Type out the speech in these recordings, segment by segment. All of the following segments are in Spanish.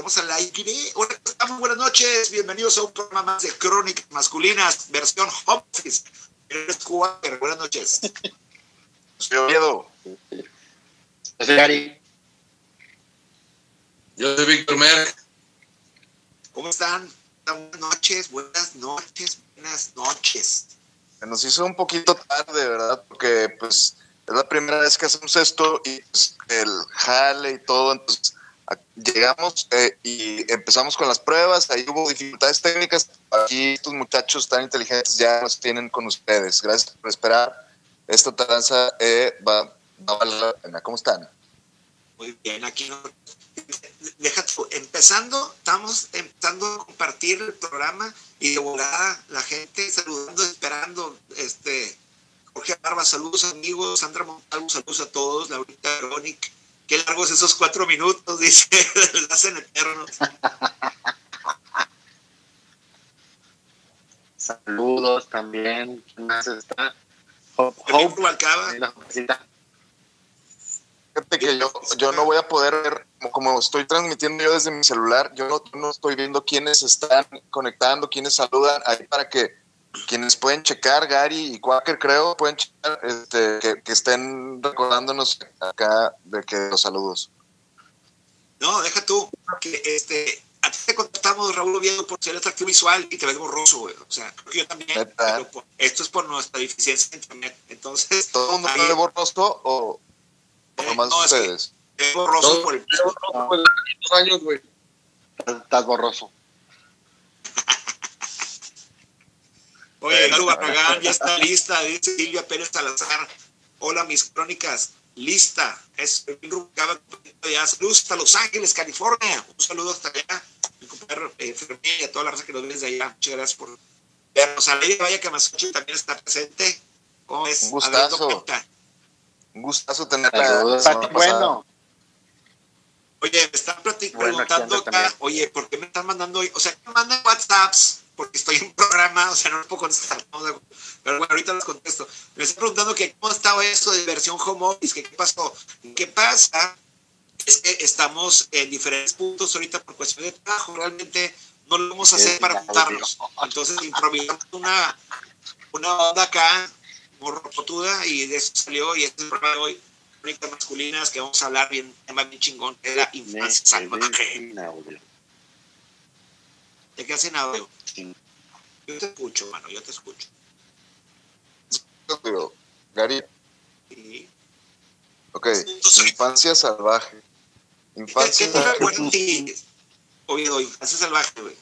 estamos al aire. Hola, estamos? Buenas noches. Bienvenidos a un programa más de Crónicas Masculinas, versión Home Office. Buenas noches. Soy Oviedo. Yo soy Gary. Yo soy Víctor Merck. ¿Cómo están? Buenas noches, buenas noches, buenas noches. Se nos hizo un poquito tarde, ¿verdad? Porque pues es la primera vez que hacemos esto y pues, el jale y todo, entonces llegamos eh, y empezamos con las pruebas, ahí hubo dificultades técnicas, aquí estos muchachos tan inteligentes ya nos tienen con ustedes. Gracias por esperar. Esta tranza eh, va, va a valer la pena. ¿Cómo están? Muy bien, aquí no, deja tú, empezando, estamos empezando a compartir el programa y de volada la gente saludando, esperando, este, Jorge Barba, saludos amigos, Sandra Montalvo, saludos a todos, Laurita Verónica, qué largos esos cuatro minutos, dice, hacen eternos. Saludos también, ¿quién más está? Hope, Hope, Fíjate que yo, yo no voy a poder ver, como, estoy transmitiendo yo desde mi celular, yo no, no, estoy viendo quiénes están conectando, quiénes saludan, ahí para que quienes pueden checar, Gary y Quaker creo, pueden checar, este, que, estén recordándonos acá de que los saludos. No, deja tú, que este, a ti te contestamos, Raúl Oviedo, por ser atractivo visual y te ves borroso, güey. O sea, creo que yo también, pero esto es por nuestra deficiencia de internet. Entonces, ¿todo el mundo ve borroso o...? más no, ustedes. Es, borroso por el años, güey. Estás borroso. Oye, Galo Barragán ya está lista, dice Silvia Pérez Salazar. Hola, mis crónicas. Lista. Es ya. Saludos hasta Los Ángeles, California. Un saludo hasta allá. Mi compañero eh, y a toda la raza que nos ves de allá. Muchas gracias por vernos. A Ley Vaya Camasochi también está presente. ¿Cómo es? Un gustazo. Un gustazo tenerla. Bueno. Oye, me están preguntando acá, oye, ¿por qué me están mandando hoy? O sea, me mandan WhatsApps porque estoy en programa, o sea, no puedo contestar. Pero bueno, ahorita les contesto. Me están preguntando que cómo ha estado esto de versión home office, que qué pasó. ¿Qué pasa? Es que estamos en diferentes puntos ahorita por cuestión de trabajo. Realmente no lo vamos a hacer para juntarnos. Entonces improvisamos una, una onda acá rotuda y de eso salió y este es el programa de hoy, crónicas masculinas, que vamos a hablar bien, tema bien chingón, de la infancia salvaje. ¿De qué hacen audio? Yo te escucho, mano, yo te escucho. Pero, Gary. Sí. Ok, infancia salvaje. Infancia ¿Qué, a ti? Oído, infancia salvaje, güey.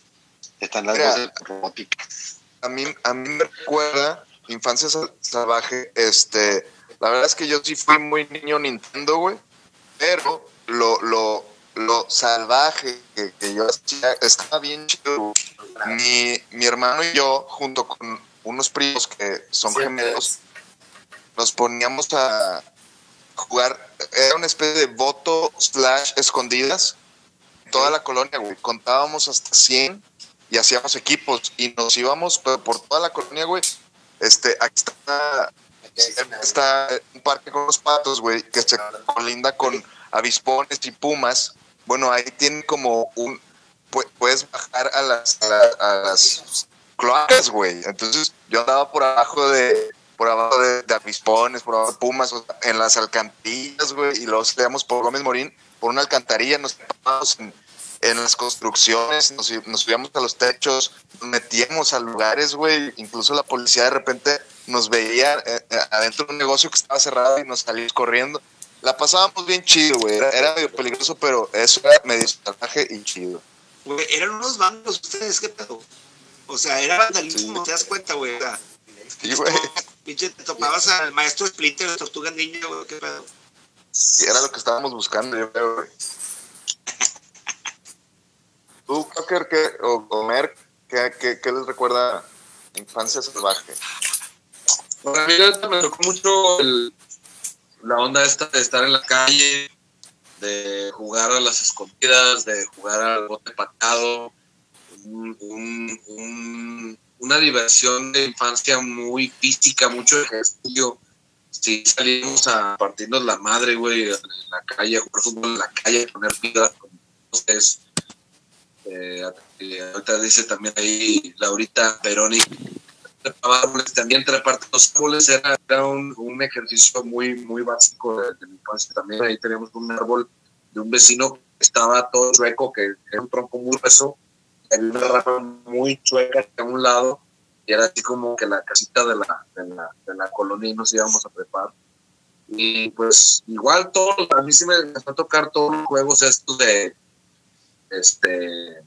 Están las voces robóticas. A mí, a mí me recuerda infancia salvaje, este, la verdad es que yo sí fui muy niño Nintendo, güey, pero lo, lo, lo salvaje que, yo hacía estaba bien chido. Mi, mi hermano y yo, junto con unos primos que son gemelos, nos poníamos a jugar, era una especie de voto slash escondidas, toda la colonia, güey, contábamos hasta 100 y hacíamos equipos y nos íbamos por toda la colonia, güey, este, aquí está, está un parque con los patos, güey, que se colinda con avispones y pumas. Bueno, ahí tienen como un, puedes bajar a las, a, las cloacas, güey. Entonces yo andaba por abajo de, por abajo de, avispones, por abajo de pumas, en las alcantarillas, güey, y luego salíamos por Gómez Morín, por una alcantarilla, nos tapábamos en las construcciones, nos, nos subíamos a los techos, nos metíamos a lugares, güey, incluso la policía de repente nos veía eh, eh, adentro de un negocio que estaba cerrado y nos salimos corriendo. La pasábamos bien chido, güey, era, medio peligroso, pero eso era medio salvaje y chido. Güey, eran unos bandos ustedes, ¿qué pedo? O sea, era vandalismo, te das cuenta, güey. sí, güey. Pinche, te topabas al maestro Splinter de Tortuga Niña, güey, ¿qué pedo? Sí, era lo que estábamos buscando, yo creo, güey. ¿Tú, Cocker, qué, o, o Merck, ¿qué, qué, qué les recuerda infancia salvaje? Para mí me tocó mucho el, la onda esta de estar en la calle, de jugar a las escondidas, de jugar al bote patado, un, un, una diversión de infancia muy física, mucho ejercicio. Si salimos a partirnos la madre, güey, en la calle, a jugar fútbol en la calle, a poner piedras con ustedes Eh, ahorita dice también ahí Laurita Verónica. También trepar los árboles era, un, un, ejercicio muy, muy básico de, mi infancia. También ahí teníamos un árbol de un vecino que estaba todo chueco, que era un tronco muy grueso. Había una rama muy chueca a un lado y era así como que la casita de la, de la, de la colonia y nos íbamos a preparar. Y pues igual todos, a mí sí me a tocar todos los juegos estos de, este,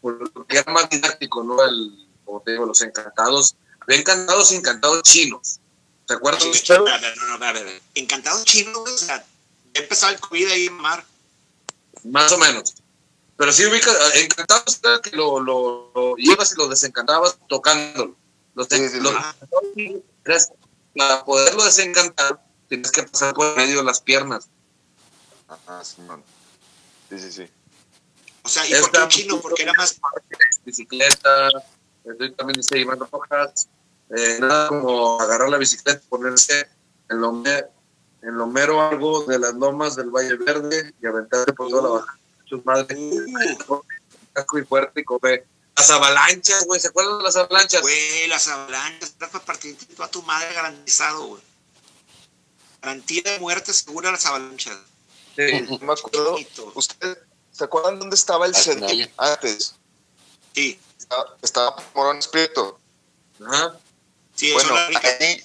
porque era más didáctico, ¿no? El, como te digo, los encantados, había encantados y encantados chinos. ¿Te acuerdas? No, no, no, no, encantados chinos, o sea, empezaba el COVID ahí, Mar. Más o menos. Pero sí ubica, encantados era que lo, lo, lo, ibas y lo desencantabas tocándolo. Los, sí, sí, los sí. para poderlo desencantar, tienes que pasar por medio de las piernas. Ajá, sí, man. Sí, sí, sí. O sea, ¿y por qué chino? Porque era más... Bicicleta, estoy también dice Iván Rojas, eh, nada como agarrar la bicicleta, ponerse en lo, me, en lo mero algo de las lomas del Valle Verde y aventarse por toda la baja. Sus madres, uh. casco y fuerte y comer. Las avalanchas, güey, ¿se acuerdan de las avalanchas? Güey, las avalanchas, estás para partir a tu madre garantizado, güey. Garantía de muerte segura las avalanchas. Sí, me acuerdo. ¿Ustedes se acuerdan dónde estaba el CEDIP antes? Sí. Estaba, Morones Prieto. Ajá. Sí, bueno, ahí,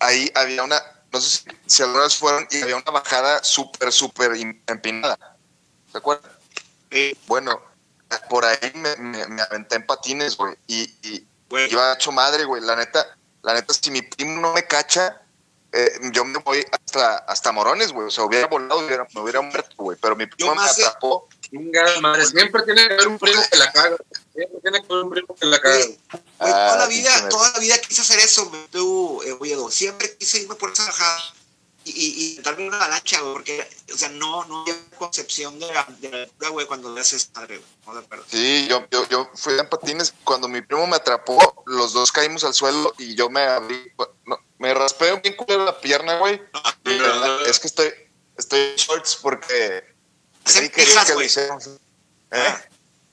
ahí había una, no sé si, si alguna vez fueron y había una bajada súper, súper empinada. ¿Se acuerdan? Sí. Bueno, por ahí me, me, me aventé en patines, güey, y, y iba hecho madre, güey. La neta, la neta, si mi primo no me cacha, eh, yo me voy hasta, hasta Morones, güey. O sea, hubiera volado, hubiera, me hubiera muerto, güey. Pero mi primo me atrapó. Chinga, madre, siempre tiene que haber un primo que la caga. Tiene que un primo que la ah, toda la vida, toda la vida quise hacer eso, tú, eh, Oviedo. Siempre quise irme por esa bajada y, y, y darme una avalancha, güey, porque, o sea, no, no había concepción de la, de la altura, güey, cuando le haces madre, güey. No, de sí, yo, yo, yo fui en patines. Cuando mi primo me atrapó, los dos caímos al suelo y yo me abrí. No, me raspé bien culero la pierna, güey. es que estoy, estoy en shorts porque sí quería que lo. ¿Eh?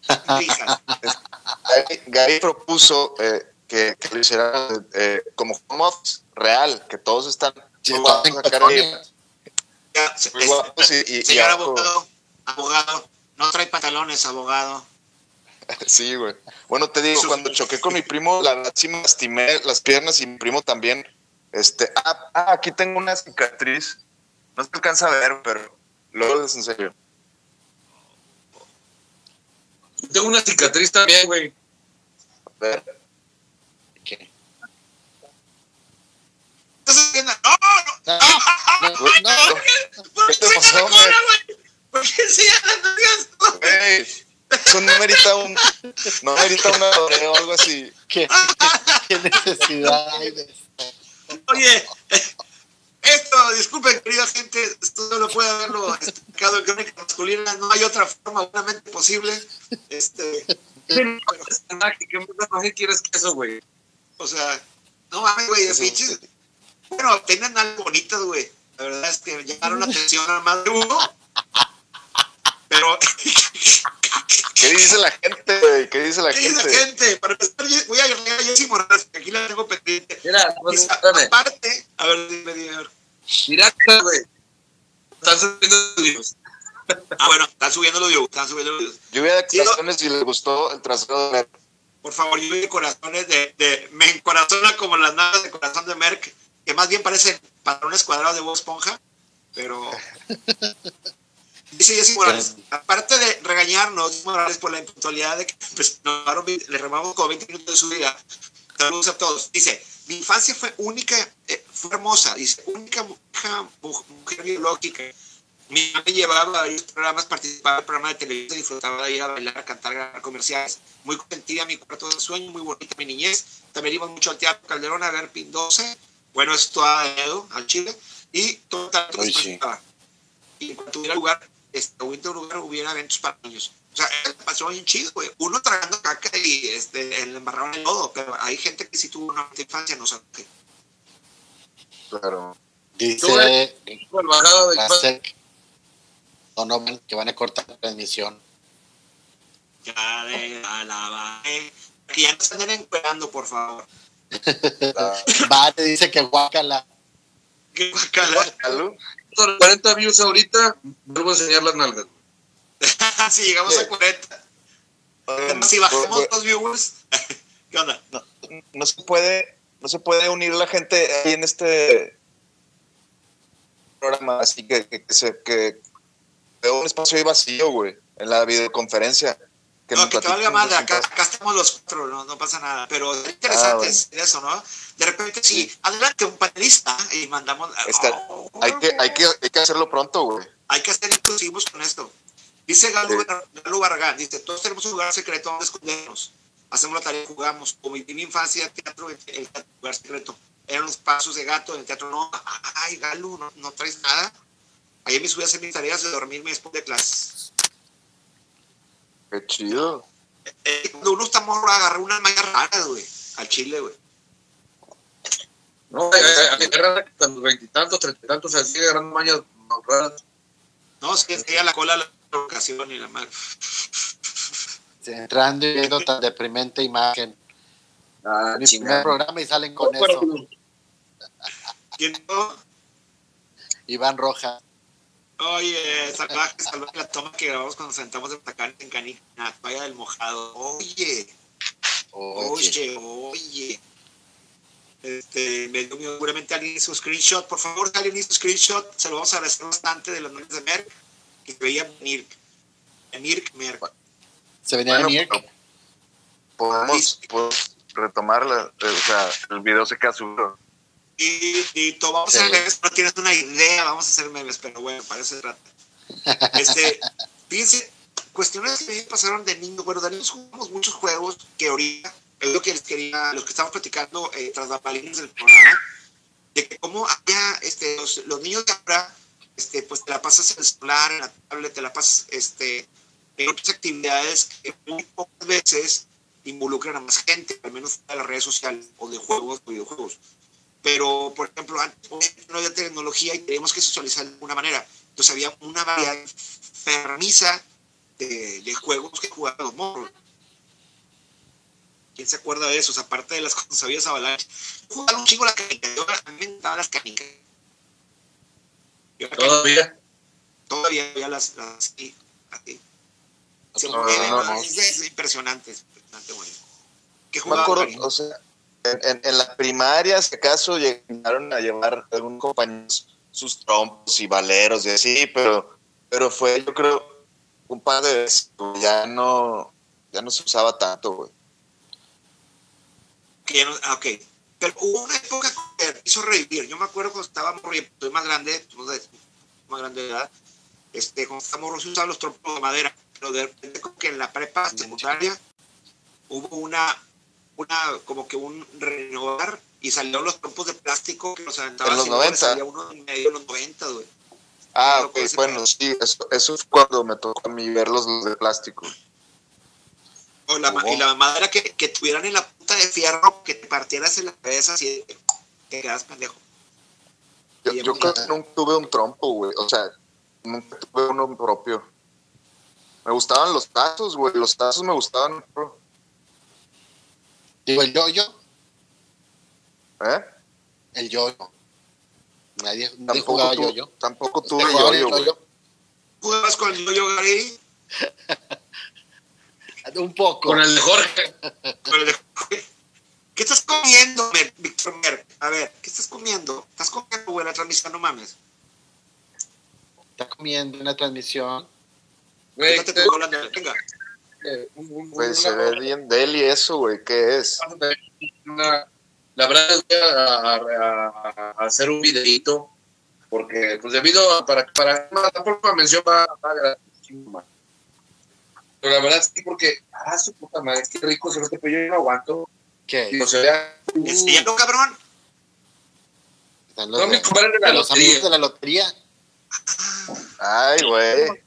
Gary, Gary, propuso eh, que, que, lo hiciera eh, como home office real, que todos están sí, muy guapos, ya, muy guapos y, y, señor y abogado, abogado, no trae pantalones, abogado. Sí, güey. Bueno, te digo, cuando choqué con mi primo, la verdad sí me lastimé las piernas y mi primo también. Este, ah, ah, aquí tengo una cicatriz. No se alcanza a ver, pero luego les enseño. Tengo una cicatriz también, güey. A ver. ¿Qué? No, no, no, no, no. ¿Qué te pasó, güey? ¿Por qué se llaman Güey, eso no merita un, no merita una o algo así. ¿Qué, qué necesidad hay de Oye, esto, disculpen, querida gente, esto no lo puede haberlo explicado en crónica masculina, no hay otra forma humanamente posible. Este, ¿Qué más quieres que eso, güey? O sea, no mames, güey, de pinches. Bueno, tienen algo bonitas, güey. La verdad es que llamaron la atención al más de uno. Pero. ¿Qué dice la gente, güey? ¿Qué dice la ¿Qué gente? dice la gente? Para empezar, voy a agregar a Jessy Morales, que aquí la tengo pendiente. Mira, pues, aparte, a ver, dime, dime. Mira, güey. Están subiendo videos. Ah, bueno, están subiendo los videos, están subiendo los videos. Lluvia de corazones si les gustó el trasero de Merck. Por favor, lluvia de corazones de, de, me encorazona como las naves de corazón de Merck, que más bien parecen patrones cuadrados de Bob Esponja, pero Dice Jessy Morales, aparte de regañarnos, Morales, por la impuntualidad de que pues, nos le remamos como 20 minutos de su vida, saludos a todos. Dice, mi infancia fue única, eh, fue hermosa, dice, única mujer, mujer biológica. Mi mamá me llevaba a varios programas, participaba en programas de televisión, disfrutaba de ir a bailar, a cantar, a grabar comerciales. Muy contentida mi cuarto de sueño, muy bonita mi niñez. También íbamos mucho al Teatro Calderón a ver Pin 12. Bueno, esto a Edo, al Chile. Y todo tanto sí. Y en cuanto hubiera lugar, este, hubiera lugar, hubiera eventos para niños. O sea, pasó bien chido, güey. Uno tragando caca y este, el embarrado en todo, pero hay gente que sí tuvo una infancia, no sé qué. Claro. Dice Pasek, Donovan que van a cortar la transmisión. Ya de la Que ya no se anden encuerando, por favor. Va, te dice que guácala. ¿Qué guacala? 40 views ahorita, vuelvo a enseñar las nalgas. si llegamos a 40. si bajamos los viewers, ¿qué onda? No, no, se puede, no se puede unir la gente ahí en este programa, así que, que, que se que veo un espacio ahí vacío, güey, en la videoconferencia. Que no, que te valga madre, acá, acá, estamos los cuatro, no, no pasa nada, pero es interesante ah, bueno. eso, ¿no? De repente, sí, sí, adelante un panelista y mandamos... Está, oh, hay, que, hay, que, hay que hacerlo pronto, güey. Hay que ser inclusivos con esto. Dice Galo, sí. Galo Barragán, dice, todos tenemos un lugar secreto donde escondernos. Hacemos la tarea, jugamos. Como en mi infancia, teatro, el, el lugar secreto. Eran los pasos de gato, en el teatro no. Ay, Galo, no, no traes nada. Ayer me subí a hacer mis tareas de dormirme después de clases. Qué chido. Eh, cuando uno está morro, agarra una malla rara, güey, al chile, güey. No, raras que a los veintitantos, treinta y tantos, así agarrando mañas raras. No, es que es la cola la ocasión y la madre. Entrando y viendo tan deprimente imagen. Ah, Mi primer programa y salen con eso. ¿Quién no? Iván Roja. Oye, salvaje, salvaje la toma que grabamos cuando sentamos de Tacán en Canica, toalla del mojado. Oye, oye, oye. Este, me dio seguramente alguien hizo screenshot. Por favor, alguien hizo screenshot, se lo vamos a agradecer bastante de los nombres de Merck, que se veía Mirk. Mirk, Merck. ¿Se venía bueno, Mirk? Podemos, podemos retomar la, o sea, el video se queda subido. Y, y todo, vamos sí. a hacer memes, no tienes una idea, vamos a hacer memes, pero bueno, para eso se trata. Este, fíjense, cuestiones que me pasaron de niño. Bueno, de niños jugamos muchos juegos que ahorita, es lo que les quería, los que estamos platicando eh, tras las balinas del programa, de que cómo había este, los, los, niños de ahora, este, pues te la pasas en el celular, en la tablet, te la pasas este, en otras actividades que muy pocas veces involucran a más gente, al menos de las redes sociales o de juegos videojuegos. Pero por ejemplo antes no había tecnología y teníamos que socializar de alguna manera. Entonces había una variedad fermiza de, de juegos que jugaban los morros. ¿quién se acuerda de eso? O sea, aparte de las consabidas avalanche jugaba un chingo la canica yo a mí me encantaban las canicas todavía todavía había las, las así, así. Se no, mueven, no, no. Es, es, impresionante es impresionante bueno. ¿Qué jugaba? Acuerdo, o sea, en, en, en, la primaria, si acaso, llegaron a llevar algunos compañeros sus trompos y valeros y así, pero, pero fue, yo creo, un par de veces, ya no, ya no se usaba tanto, güey. Ah, ok, pero hubo una época que hizo revivir. Yo me acuerdo cuando estaba morriendo, estoy más grande, más grande de edad, este, cuando estaba morro se usaban los trompos de madera, pero de repente como que en la prepa secundaria hubo una una, como que un renovar y salieron los trompos de plástico que nos aventaban. En los 90. Salía uno en medio los 90, güey. Ah, ok, bueno, sí, eso, eso es cuando me tocó a mí ver los, los de plástico. O la, oh. Y la madera que, que tuvieran en la punta de fierro, que te partieras en la cabeza así, te quedas pendejo. Yo, yo creo que nunca tuve un trompo, güey, o sea, nunca tuve uno propio. Me gustaban los tazos, güey, los tazos me gustaban, bro. Digo, el yo-yo. ¿Eh? El yo-yo. Nadie, nadie tampoco jugaba yo-yo. Tampoco tuve yo-yo, güey. ¿Jugabas con el yo-yo, Gary? Un poco. Con el de Jorge. Con el de Jorge. ¿Qué estás comiendo, Mer, Víctor Mer? A ver, ¿qué estás comiendo? ¿Estás comiendo, güey, la transmisión? No mames. ¿Estás comiendo en la transmisión? Güey, Fíjate, te... Venga. Eh, un, un, pues se ve bien deli eso, güey. ¿Qué es? Una, la verdad es que a, a, a, hacer un videito porque pues debido a, para para la próxima mención va, va gratis pero la verdad sí porque ah su puta madre qué rico se este pollo yo no aguanto ¿Qué? no se vea ¿Enseñando, cabrón? Los, no, de, de, la los amigos de la lotería ay güey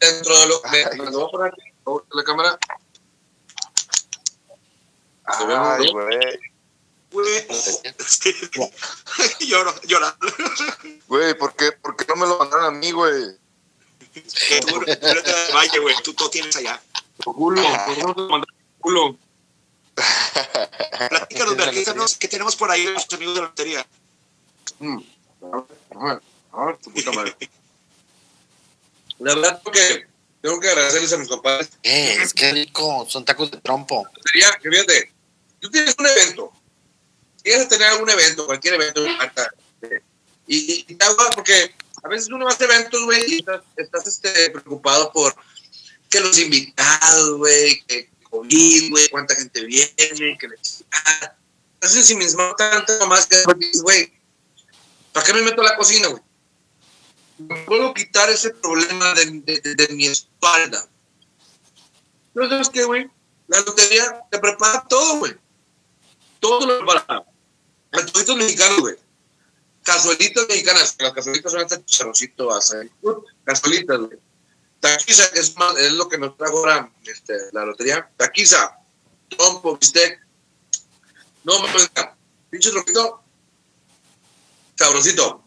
dentro de lo que me, me voy a poner la cámara. Ay, güey. Güey, lloro, llorando. Güey, ¿por qué, ¿por qué no me lo mandaron a mí, güey? Vaya, güey, tú todo tienes allá. Culo, culo. Platícanos, platícanos, ¿qué tenemos por ahí los amigos de la lotería? Mm. La verdad, porque tengo que agradecerles a mis compadres. Eh, es que rico, son tacos de trompo. Sería que fíjate, tú tienes un evento, quieres tener algún evento, cualquier evento, y, y, te hago porque a veces uno hace eventos, güey, y estás, este, preocupado por que los invitados, güey, que COVID, güey, cuánta gente viene, que necesita. Entonces, si mismo tanto más que, güey, ¿para qué me meto a la cocina, güey? puedo quitar ese problema de, de, mi espalda. ¿No sabes qué, güey? La lotería te prepara todo, güey. Todo lo prepara. Antojitos mexicanos, güey. Cazuelitas mexicanas. Las cazuelitas son este chicharroncito, cazuelitas, güey. Taquiza es, más, es lo que nos trajo ahora este, la lotería. Taquiza, trompo, bistec. No, me pinche troquito, sabrosito.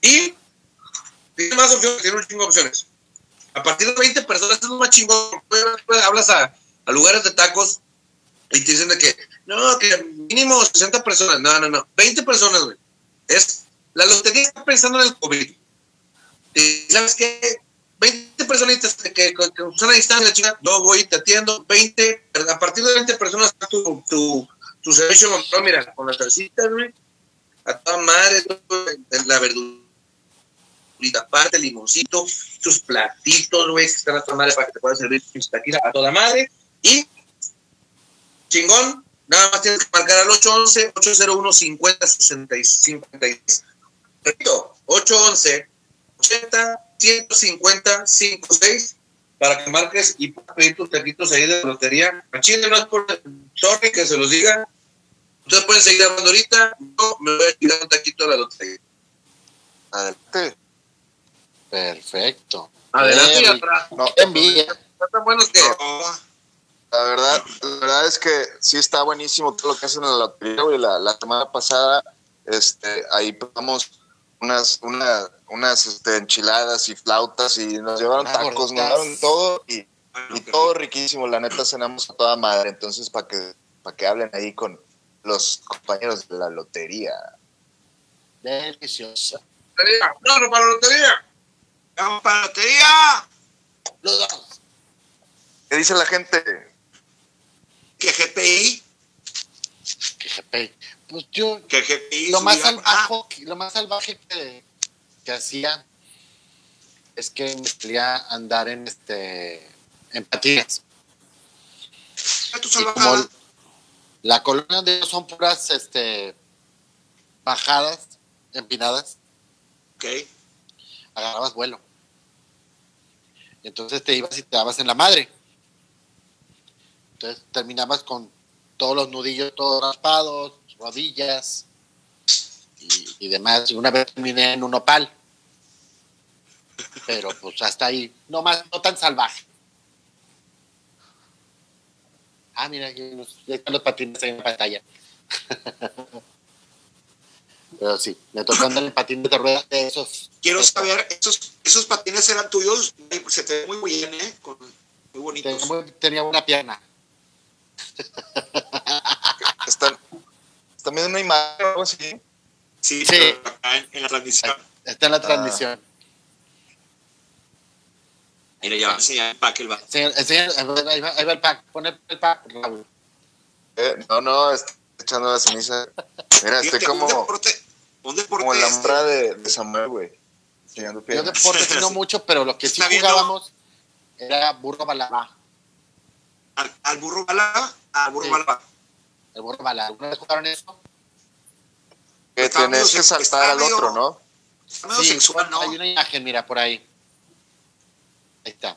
Y tiene más opciones, tiene un chingo de opciones. A partir de 20 personas es lo más chingón. Hablas a, a, lugares de tacos y te dicen de que, no, que mínimo 60 personas. No, no, no. 20 personas, güey. Es, la lotería está pensando en el COVID. ¿Sabes qué? 20 personitas que, que, que usan a distancia, chica, yo voy, te atiendo, 20, a partir de 20 personas tu, tu, servicio, mira, con las salsitas, güey, a toda madre, la verdura aparte, limoncito, tus platitos, güey, que están a toda madre para que te puedas servir tus taquitas a toda madre. Y chingón, nada más tienes que marcar al 811 801 50 56. Repito, 811 80 150 56 para que marques y pedir tus taquitos ahí de la lotería. A Chile no es por sorry que se los diga. Ustedes pueden seguir hablando ahorita. Yo me voy a tirar un taquito de la lotería. Adelante. Perfecto. Adelante y atrás. No, envidia. Están buenos que. La verdad, la verdad es que sí está buenísimo todo lo que hacen en la lotería, güey. La, la semana pasada, este, ahí probamos unas, una, unas este, enchiladas y flautas y nos llevaron ah, tacos, nos llevaron todo y, y todo riquísimo. La neta cenamos a toda madre. Entonces, para que, para que hablen ahí con los compañeros de la lotería. Deliciosa. No, no, para la lotería. ¡Vamos para la lotería! Los dos. ¿Qué dice la gente? ¿Qué GPI? ¿Qué GPI? Pues yo. Lo más, salvaje, ah. lo más salvaje que, que hacía es que me quería andar en este en patines. la colonia de ellos son puras este bajadas empinadas. Ok. Agarrabas vuelo. Entonces te ibas y te dabas en la madre. Entonces terminabas con todos los nudillos todos raspados, rodillas y, demás. Y una vez terminé en un opal. Pero pues hasta ahí, no más, no tan salvaje. Ah, mira, ya están los patines en la pantalla. Pero sí, me tocó andar en patines de ruedas de esos. Quiero saber, ¿esos, esos patines eran tuyos? Se te ve muy bien, ¿eh? muy bonitos. Tenía, tenía una pierna. Están, viendo una imagen o algo así. Sí, sí. acá en, la transmisión. Está en la transmisión. Mira, ya va a enseñar el pack, el va. ahí, va, ahí va el pack. Pon el, pack, Raúl. Eh, no, no, está echando la ceniza. Mira, estoy como. Un deporte, un deporte como la hombra de, de Samuel, güey. Yo deporte no mucho, pero lo que sí jugábamos era burro balaba. ¿Al, al burro balaba? Al burro sí. balaba. El burro balaba. ¿Alguna vez jugaron eso? Que tenés que saltar al otro, ¿no? Está medio sí, sexual, ¿no? Hay una imagen, mira, por ahí. Ahí está.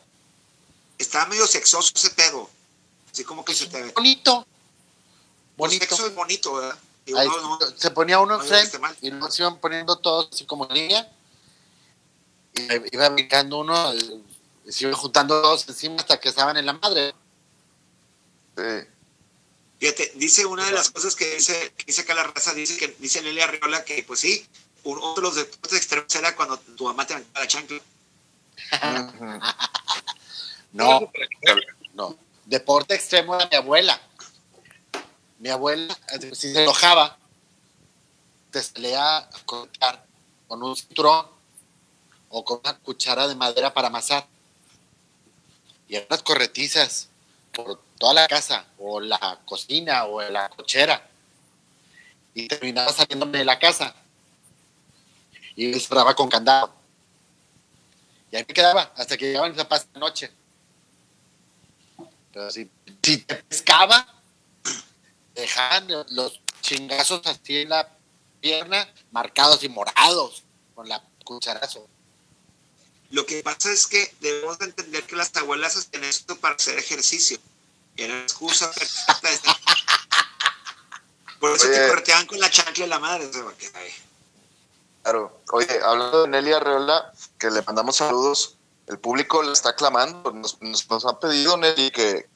Está medio sexoso ese pedo. Así como que se te ve. Bonito. Bonito. El sexo es bonito, ¿verdad? Ahí, no, se ponía uno no enfrente y luego se iban poniendo todos así como en línea. Y iba brincando uno, y se iban juntando todos encima hasta que estaban en la madre. Sí. Fíjate, dice una de las cosas que dice, que dice acá la raza, dice que dice Lelia Arriola que pues sí, uno de los deportes extremos era cuando tu mamá te aventaba la chancla. no, no. deporte extremo era mi abuela. Mi abuela, si se enojaba, te salía a cortar con un cinturón o con una cuchara de madera para amasar. Y eran las corretizas por toda la casa, o la cocina, o la cochera. Y terminaba saliéndome de la casa. Y me cerraba con candado. Y ahí me quedaba hasta que llegaban mis papás de noche. Pero si, te pescaba, dejaban los chingazos así en la pierna, marcados y morados, con la cucharazo. Lo que pasa es que debemos de entender que las abuelas hacen esto para hacer ejercicio. Y era la excusa perfecta. De... Por eso te correteaban con la chancla de la madre. Claro. Oye, hablando de Nelly Arreola, que le mandamos saludos, el público le está clamando. Nos, nos, ha pedido, Nelly, que,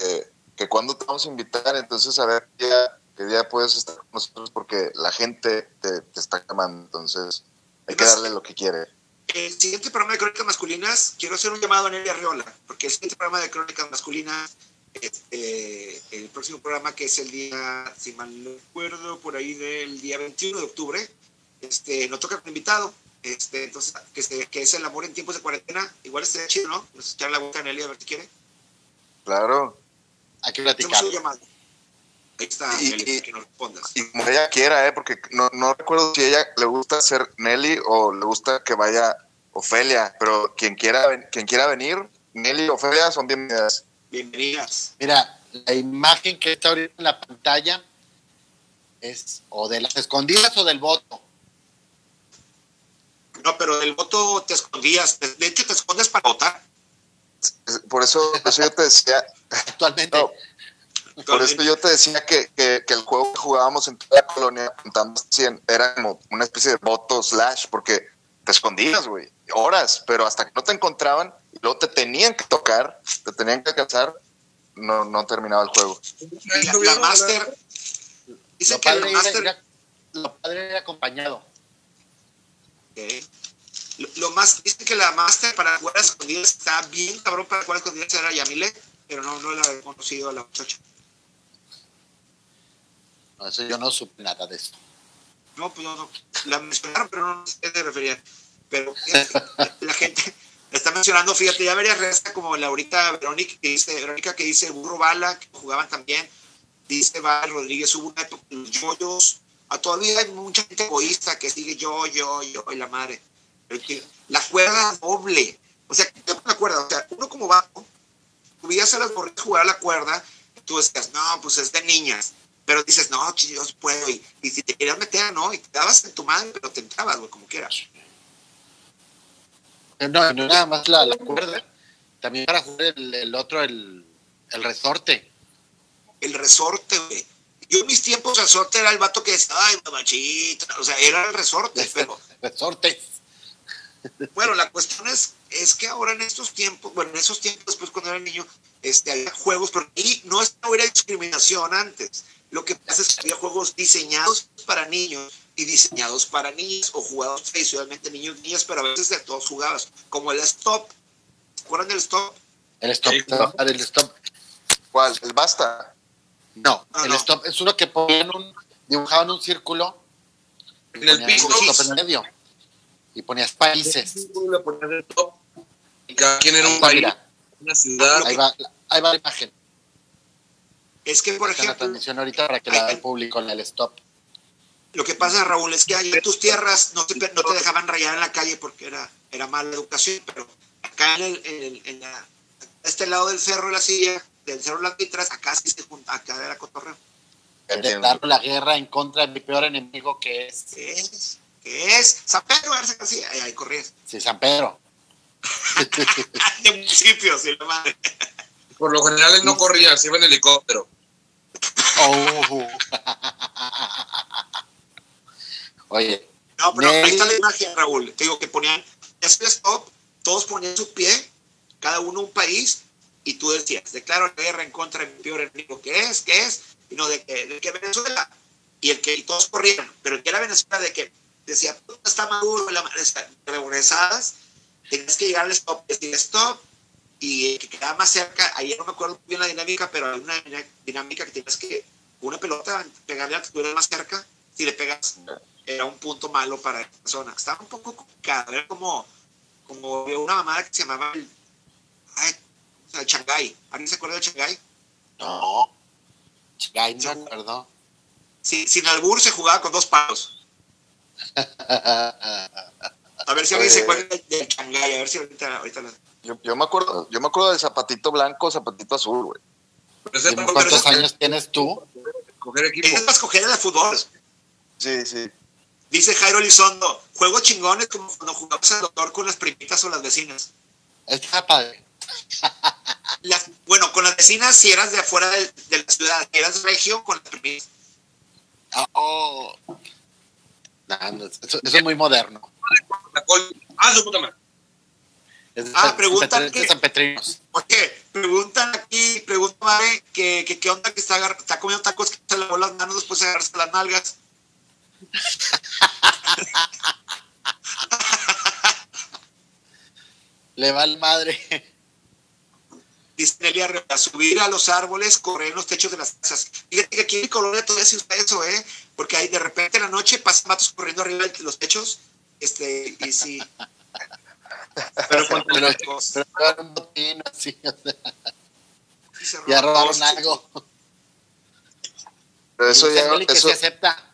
que, cuando te vamos a invitar, entonces a ver qué día, qué día puedes estar con nosotros, porque la gente te, te está clamando. Entonces, hay que darle lo que quiere el siguiente programa de Crónicas Masculinas, quiero hacer un llamado a Nelly Arreola, porque el siguiente programa de Crónicas Masculinas, este, el próximo programa que es el día, si mal no recuerdo, por ahí del día 21 de octubre, este, nos toca con invitado, este, entonces, que, este, que es el amor en tiempos de cuarentena, igual estaría chido, ¿no? Nos echar la boca a Nelly a ver si quiere. Claro. Hay que platicar. Ahí está, y, Nelly, que nos respondas. Y como ella quiera, ¿eh? porque no, no recuerdo si a ella le gusta ser Nelly o le gusta que vaya Ofelia, pero quien quiera, quien quiera venir, Nelly y Ofelia son bienvenidas. Bienvenidas. Mira, la imagen que está ahorita en la pantalla es o de las escondidas o del voto. No, pero del voto te escondías. De hecho, te escondes para votar. Por eso, yo te decía. Actualmente. por eso yo te decía que, el juego que jugábamos en toda la colonia, contando 100, era como una especie de voto slash, porque te escondías, güey horas, pero hasta que no te encontraban y luego te tenían que tocar, te tenían que alcanzar, no, no terminaba el juego. La, Master. Dice que el Master. lo padre era acompañado. Lo, más, dice que la Master para jugar a escondidas está bien cabrón para jugar a escondidas era Yamile, pero no, no la he conocido a la muchacha. No, eso yo no supe nada de eso. No, pues no, no. La mencionaron, pero no sé qué te refería pero la gente está mencionando, fíjate, ya verías resta como Laurita Verónica que dice, Verónica que dice Burro Bala, que jugaban también, dice Val Rodríguez, hubo una época los yoyos, a todavía hay mucha gente egoísta que sigue yo, yo, yo, y la madre. la cuerda doble, o sea, la cuerda, o sea, uno como va, veías a las borritas jugar a la cuerda, tú decías, no, pues es de niñas, pero dices, no, yo puedo, y, y, si te querías meter, no, y te dabas en tu madre, pero te entrabas, como quieras. No, no nada más la, la cuerda, también para jugar el, otro, el, el, resorte. El resorte, güey. Yo en mis tiempos el resorte era el vato que decía, ay, mamachita, o sea, era el resorte, pero... Resorte. Bueno, la cuestión es, es que ahora en estos tiempos, bueno, en esos tiempos, después cuando era niño, este, había juegos, pero ahí no estaba discriminación antes. Lo que pasa es que había juegos diseñados para niños y diseñados para niños o jugados tradicionalmente niños y niñas, pero a veces de todos jugabas, como el stop. ¿Se acuerdan del stop? El stop, el stop. ¿Cuál? ¿El basta? No, el stop es uno que ponían un, dibujaban un círculo en el piso en medio y ponías países. y cada quien era un país, una ciudad. Ahí va, ahí va la imagen. Es que, por ejemplo. la transmisión ahorita para que la vea el público en el stop. Lo que pasa, Raúl, es que ahí en tus tierras no te, no te dejaban rayar en la calle porque era, era mala educación, pero acá en, el, en, este lado del cerro de la silla, del cerro de las vitras, acá sí se junta, acá era cotorreo. Dar la guerra en contra de mi peor enemigo que es. ¿Qué es? ¿Qué es? San Pedro, así, ahí, ahí corrías. Sí, San Pedro. de municipio, sí, la madre. Por lo general él no corría, se iba en helicóptero. Oh. Oye. No, pero ahí está la imagen, Raúl. Te digo que ponían, es el stop, todos ponían su pie, cada uno un país, y tú decías, declaro la guerra en contra de mi peor enemigo, ¿qué es? ¿Qué es? Y no, de que, de que Venezuela. Y el que y todos corrieron, pero que era Venezuela de que decía, está maduro, la regresadas, tenías que llegar al stop, decir stop, y el que quedaba más cerca, ahí no me acuerdo bien la dinámica, pero hay una dinámica que tienes que, una pelota, pegarle a que estuviera más cerca, si le pegas, era un punto malo para esa persona. Estaba un poco complicado, era como, como una mamada que se llamaba el, ay, o sea, el Shanghai. ¿Alguien se acuerda del Shanghai? No, Shanghai no me acuerdo. Sí, sin albur se jugaba con dos palos. A ver si alguien se acuerda del Shanghai, a ver si ahorita, ahorita yo, yo, me acuerdo, yo me acuerdo del zapatito blanco, zapatito azul, güey. ¿Cuántos años tienes tú? Equipo. Es para escoger el fútbol. Sí, sí. Dice Jairo Lizondo, juego chingones como cuando jugamos al doctor con las primitas o las vecinas. Está padre. bueno, con las vecinas si eras de afuera de, de la ciudad, si eras regio con las primitas. Oh. eso, es muy moderno. Ah, su puta madre. ah, preguntan que, Oye, preguntan aquí, preguntan que, que qué onda que está, está comiendo tacos que se lavó las manos después de agarrarse las nalgas. Le va el madre. Dice Nelia a subir a los árboles, correr en los techos de las casas. Fíjate que aquí en mi colonia todavía se usa eso, ¿eh? Porque hay de repente en la noche pasan matos corriendo arriba de los techos. Este, y sí. pero con pero, pero un botín así, o sea. ya robaron algo. Pero eso ya. Eso, se acepta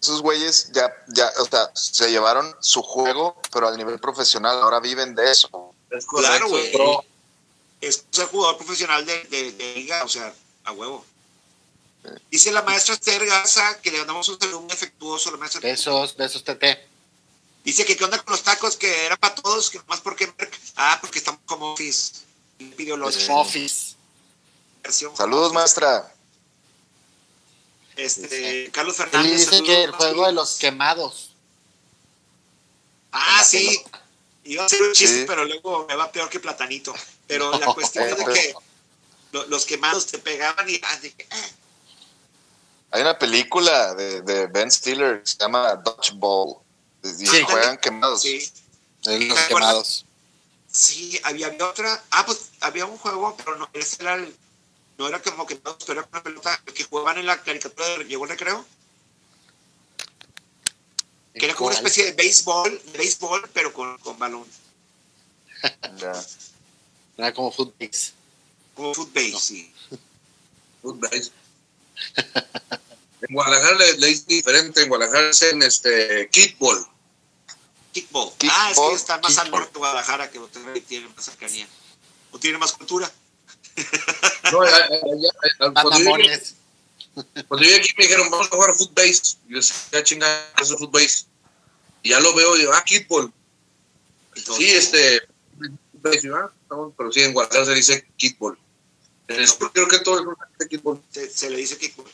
esos güeyes ya, ya, o sea, se llevaron su juego, pero al nivel profesional, ahora viven de eso. Es claro, güey. Es ser jugador profesional de, de, liga, o sea, a huevo. Dice la maestra Esther Garza que le mandamos un saludo muy efectuoso. La maestra besos, besos, Tete. Dice que qué onda con los tacos, que era para todos, que más porque. Ah, porque estamos como Office. Pidió los Office. Saludos, maestra. Este, Carlos Fernández. dice que el juego de los quemados. Ah, sí. Iba a ser un chiste, pero luego me va peor que Platanito. Pero la cuestión es de que los quemados te pegaban y así ah, ah. Hay una película de, de, Ben Stiller que se llama Dodgeball. Y sí, juegan quemados. Sí. Los quemados. Sí, había, había, otra. Ah, pues había un juego, pero no, ese era el no era como que pero era una pelota que jugaban en la caricatura de Llegó el Recreo. Que era como una especie de béisbol, de béisbol, pero con, con balón. Era como footbase. Como footbase, sí. Footbase. en Guadalajara le, le diferente, en Guadalajara es en este kickball. Kickball. Ah, es que está más al norte de Guadalajara que Monterrey tiene más cercanía. O tiene más cultura. No, allá, cuando, llegué, aquí me dijeron, vamos a jugar footbase. Yo decía, chinga, eso es footbase. Y ya lo veo y digo, ah, kickball. Sí, este, pero sí, en Guadalajara se dice kickball. En eso creo que todo el mundo dice kickball. Se, se, le dice kickball.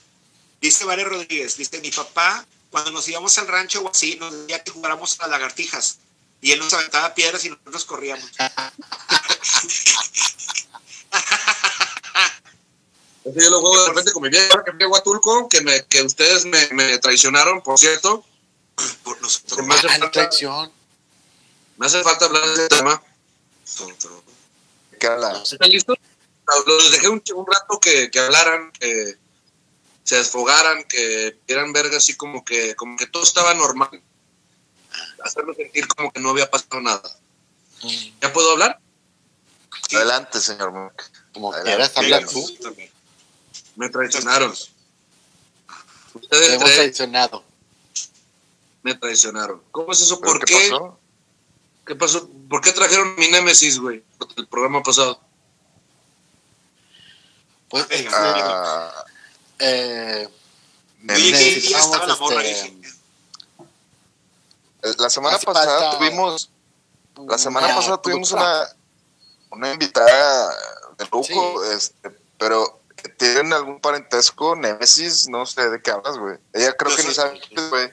Dice Vare Rodríguez, dice, mi papá, cuando nos íbamos al rancho o así, nos decía que jugáramos a lagartijas. Y él nos aventaba piedras y nosotros corríamos. yo lo juego de repente con mi vieja que a Huatulco, que, me, que ustedes me, me traicionaron, por cierto. Por nosotros. Me hace, falta, me hace falta hablar de este tema. ¿Qué habla? ¿Están listos? Los dejé un, un rato que, que, hablaran, que se desfogaran, que quieran ver así como que, como que todo estaba normal. Hacerlo sentir como que no había pasado nada. Mm. ¿Ya puedo hablar? Adelante, señor. Como quieras hablar tú. Me traicionaron. Ustedes hemos traicionado. Me traicionaron. ¿Cómo es eso? ¿Por qué? Pasó? ¿Qué pasó? ¿Por qué trajeron mi Némesis, güey? El programa pasado. Pues, ah, eh, la semana pasada tuvimos la semana pasada tuvimos una una invitada de lujo, este, pero tienen algún parentesco, Nemesis, no sé de qué hablas, güey. Ella creo que ni sabe, güey.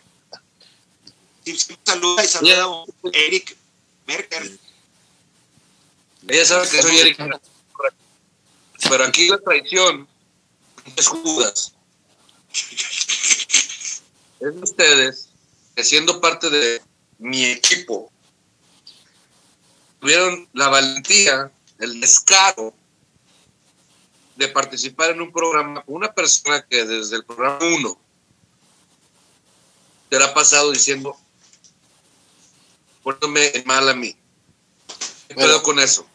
Sí, saluda y saluda a Eric Merker. Ella sabe que soy Eric. Pero aquí la traición es Judas. Es ustedes que siendo parte de mi equipo tuvieron la valentía el descaro de participar en un programa con una persona que desde el programa 1 te la ha pasado diciendo, poniéndome mal a mí. ¿Qué pedo con eso?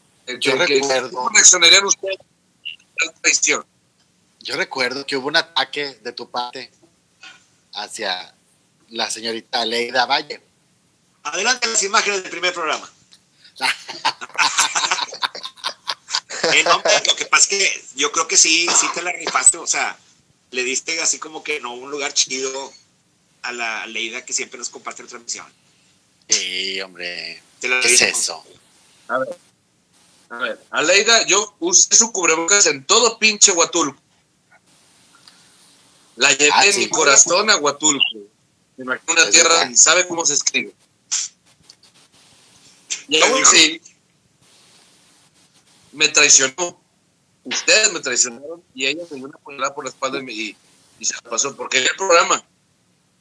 Yo recuerdo. ¿Cómo reaccionarían ustedes a la traición? Yo recuerdo que hubo un ataque de tu parte hacia la señorita Leida Valle. Adelante las imágenes del primer programa. Eh, no, lo que pasa es que yo creo que sí, sí te la rifaste, o sea, le diste así como que no un lugar chido a la Leida que siempre nos comparte la transmisión. Sí, hombre. Te la ¿Qué es eso? A ver. A ver, Aleida, yo usé su cubrebocas en todo pinche Huatulco. La llevé Ah, en sí. mi corazón a Huatulco. Me imagino una Es tierra verdad. y sabe cómo se escribe. Y aún dijo. Me traicionó. Ustedes me traicionaron y ella me dio una puñalada por la espalda y, me- y, y se la pasó. Porque vi el programa.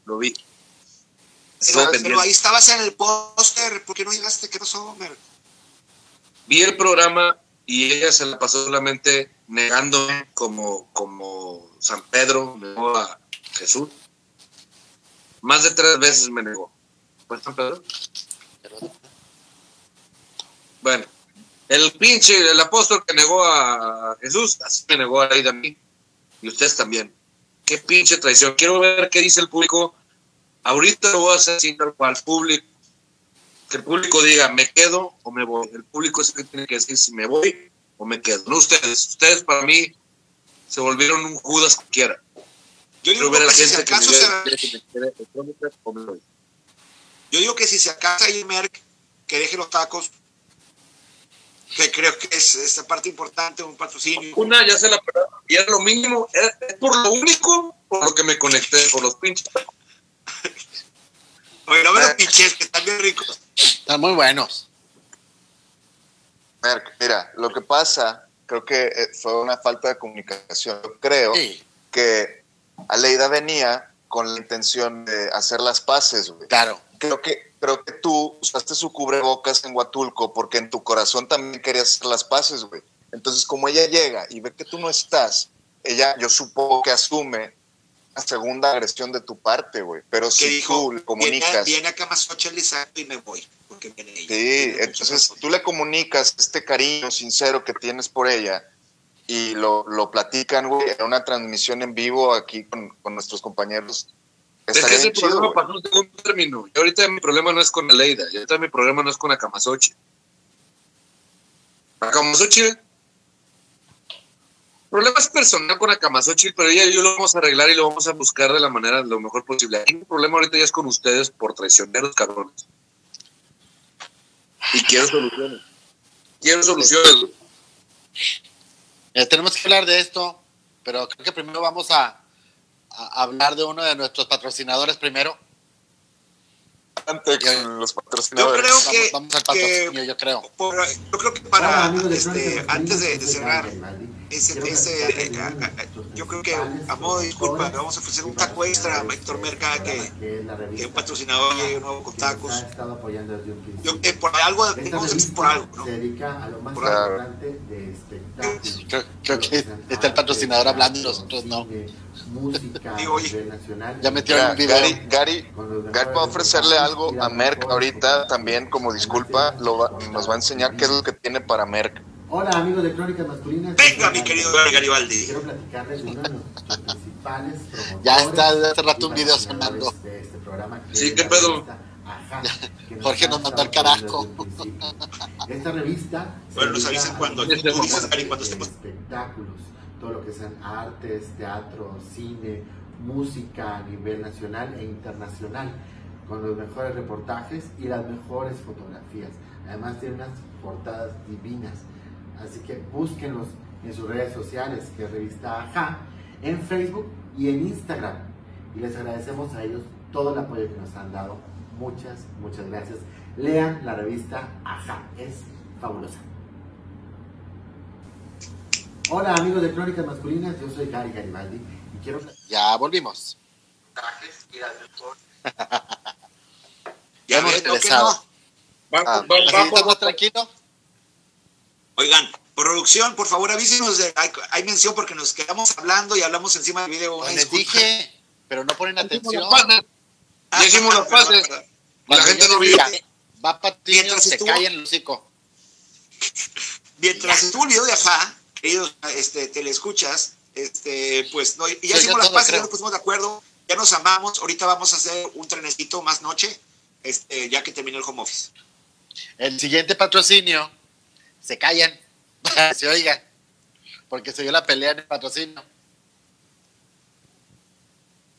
Lo vi. Pero, ahí estabas en el póster, ¿por qué no llegaste? ¿Qué pasó, Homer? vi el programa y ella se la pasó solamente negándome como, como San Pedro negó a Jesús. Más de tres veces me negó. ¿Fue San Pedro? Bueno, el pinche, el apóstol que negó a Jesús, así me negó a Leida a mí. Y ustedes también. Qué pinche traición. Quiero ver qué dice el público. Ahorita lo voy a hacer sin tal cual público. Que el público diga, ¿me quedo o me voy? El público es el que tiene que decir si me voy o me quedo. No ustedes. Ustedes para mí se volvieron un Judas cualquiera. Yo digo que la si gente que. Yo digo que si se acaso hay Merck que deje los tacos, que creo que es esa parte importante, un patrocinio. Una ya se la. Y era lo mínimo, era- es por lo único por lo que me conecté, por los pinches. Oye, no me los piches, que están bien ricos. Están muy buenos. Mira, lo que pasa, creo que eh, fue una falta de comunicación. Yo creo Sí, que Aleida venía con la intención de hacer las paces, güey. claro. Creo que, creo que tú usaste su cubrebocas en Huatulco porque en tu corazón también querías hacer las paces, güey. Entonces, como ella llega y ve que tú no estás, ella, yo supongo que asume la segunda agresión de tu parte, güey. Pero si dijo, tú le comunicas... viene a Camasocha y me voy. Porque viene ella. Sí, entonces tú le comunicas este cariño sincero que tienes por ella y lo, lo platican, güey, en una transmisión en vivo aquí con, con nuestros compañeros. Es que Estaría ese problema en segundo término. Y ahorita mi problema no es con Aleida, y ahorita mi problema no es con Akamasochi. Akamasochi, el problema es personal con Akamasochi, pero ella y yo lo vamos a arreglar y lo vamos a buscar de la manera lo mejor posible. Aquí mi problema ahorita ya es con ustedes por traicioneros cabrones. Y quiero soluciones. Quiero soluciones. Eh, tenemos que hablar de esto, pero creo que primero vamos a, a hablar de uno de nuestros patrocinadores primero. Antes Yo- con los Yo patrocinadores. creo Vamos, que, vamos al que patrocinio, yo creo. por- yo creo que para este, antes de, de cerrar. Ese, ese eh, de a- uno de a- nuestros yo creo que a modo de disculpa le vamos a ofrecer un taco extra a Héctor Merca que, que un patrocinador nuevo con tacos. ha estado apoyando desde un principio. Yo que por algo por algo, ¿no? se dedica a lo más Por algo. importante de espectáculos. Creo, creo que está el patrocinador hablando y nosotros no. Música Digo, oye, nivel nacional. ya metió video. Gary, Gary, Gary va a ofrecerle algo a Merck ahorita también como disculpa, lo va- nos va a enseñar qué es lo que tiene para Merck. Hola amigos de Crónicas Masculinas. Venga, mi querido Garibaldi. Garibaldi. Quiero platicarles de uno de nuestros principales promotores. Ya está desde hace rato un video sonando. de este programa, que Sí, ¿qué pedo? revista Ajá, que Jorge nos mandó al carajo. Esta revista. Bueno, nos avisan cuando- los tú dices, Gary, cuando estemos- espectáculos, todo lo que sean artes, teatro, cine, música a nivel nacional e internacional, con los mejores reportajes y las mejores fotografías. Además tiene unas portadas divinas. Así que búsquenlos en sus redes sociales, que es Revista Ajá, en Facebook y en Instagram. Y les agradecemos a ellos todo el apoyo que nos han dado. Muchas, muchas gracias. Lean la revista Ajá, es fabulosa. Hola amigos de Crónicas Masculinas, yo soy Gary Garibaldi y quiero Ya volvimos. Ya Hemos ves, ¿no? que regresado. no. Va- Ah, va- ¿Así va- estás más tranquilo? Oigan, producción, por favor avísenos de hay, mención porque nos quedamos hablando y hablamos encima del video. les dije, pero no ponen atención. Ya hicimos los pases. La gente no vio. Va Patiño, se cae en el hocico. Mientras estuvo el video de Ajá, queridos este, escuchas este, pues no, ya hicimos las pases, ya nos pusimos de acuerdo, ya nos amamos, ahorita vamos a hacer un trenecito más noche, este, ya que termine el home office. El siguiente patrocinio, se callan, se oiga, porque se dio la pelea en el patrocinio.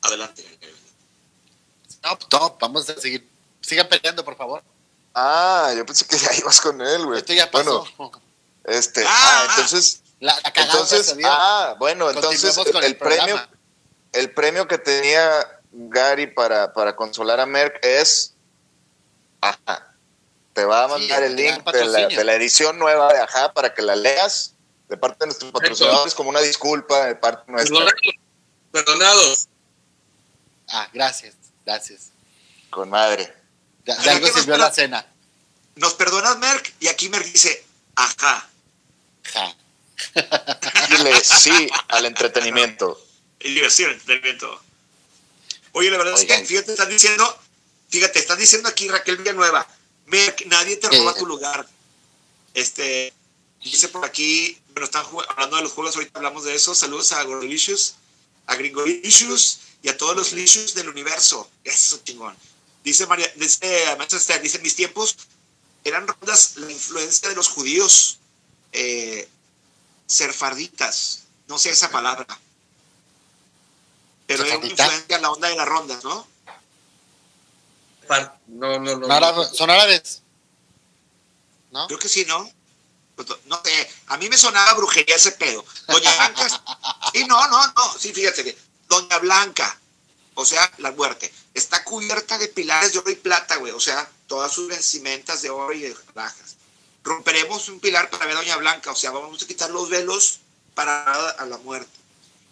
Adelante. No, top, vamos a seguir. Sigan peleando, por favor. Ah, yo pensé que ya ibas con él, güey. Esto ya pasó. Bueno, este, ah, ah entonces, la, entonces, ah, bueno, entonces el, el premio, el premio que tenía Gary para, para consolar a Merck es, ajá, te va a mandar el link de la, de la, edición nueva de Ajá para que la leas de parte de nuestros patrocinadores como una disculpa de parte nuestra. Perdonados. Ah, gracias, gracias. Con madre. De, algo sirvió la cena. Nos perdonas, Merck, y aquí Merck dice, ajá. Ajá. Dile sí al entretenimiento. Y digo sí al entretenimiento. Oye, la verdad es que, fíjate, están diciendo, fíjate, están diciendo aquí Raquel Villanueva, Merck, nadie te roba tu lugar. Este, dice por aquí, bueno, están hablando de los juegos, ahorita hablamos de eso. Saludos a Gordolicious, a Gringolicious y a todos los Licious del universo. Eso chingón. Dice María, dice, dice en mis tiempos eran rondas la influencia de los judíos eh, serfarditas, no sé esa palabra. Pero era una influencia la onda de las rondas, ¿no? No, no, no. ¿Son árabes? ¿No? Creo que sí, ¿no? Pues, no sé, a mí me sonaba brujería ese pedo. Doña Blanca. sí, no, no, no, sí, fíjate que Doña Blanca, o sea, la muerte, está cubierta de pilares de oro y plata, güey, o sea, todas sus vencimentas de oro y de rajas romperemos un pilar para ver a Doña Blanca, o sea, vamos a quitar los velos para a la muerte.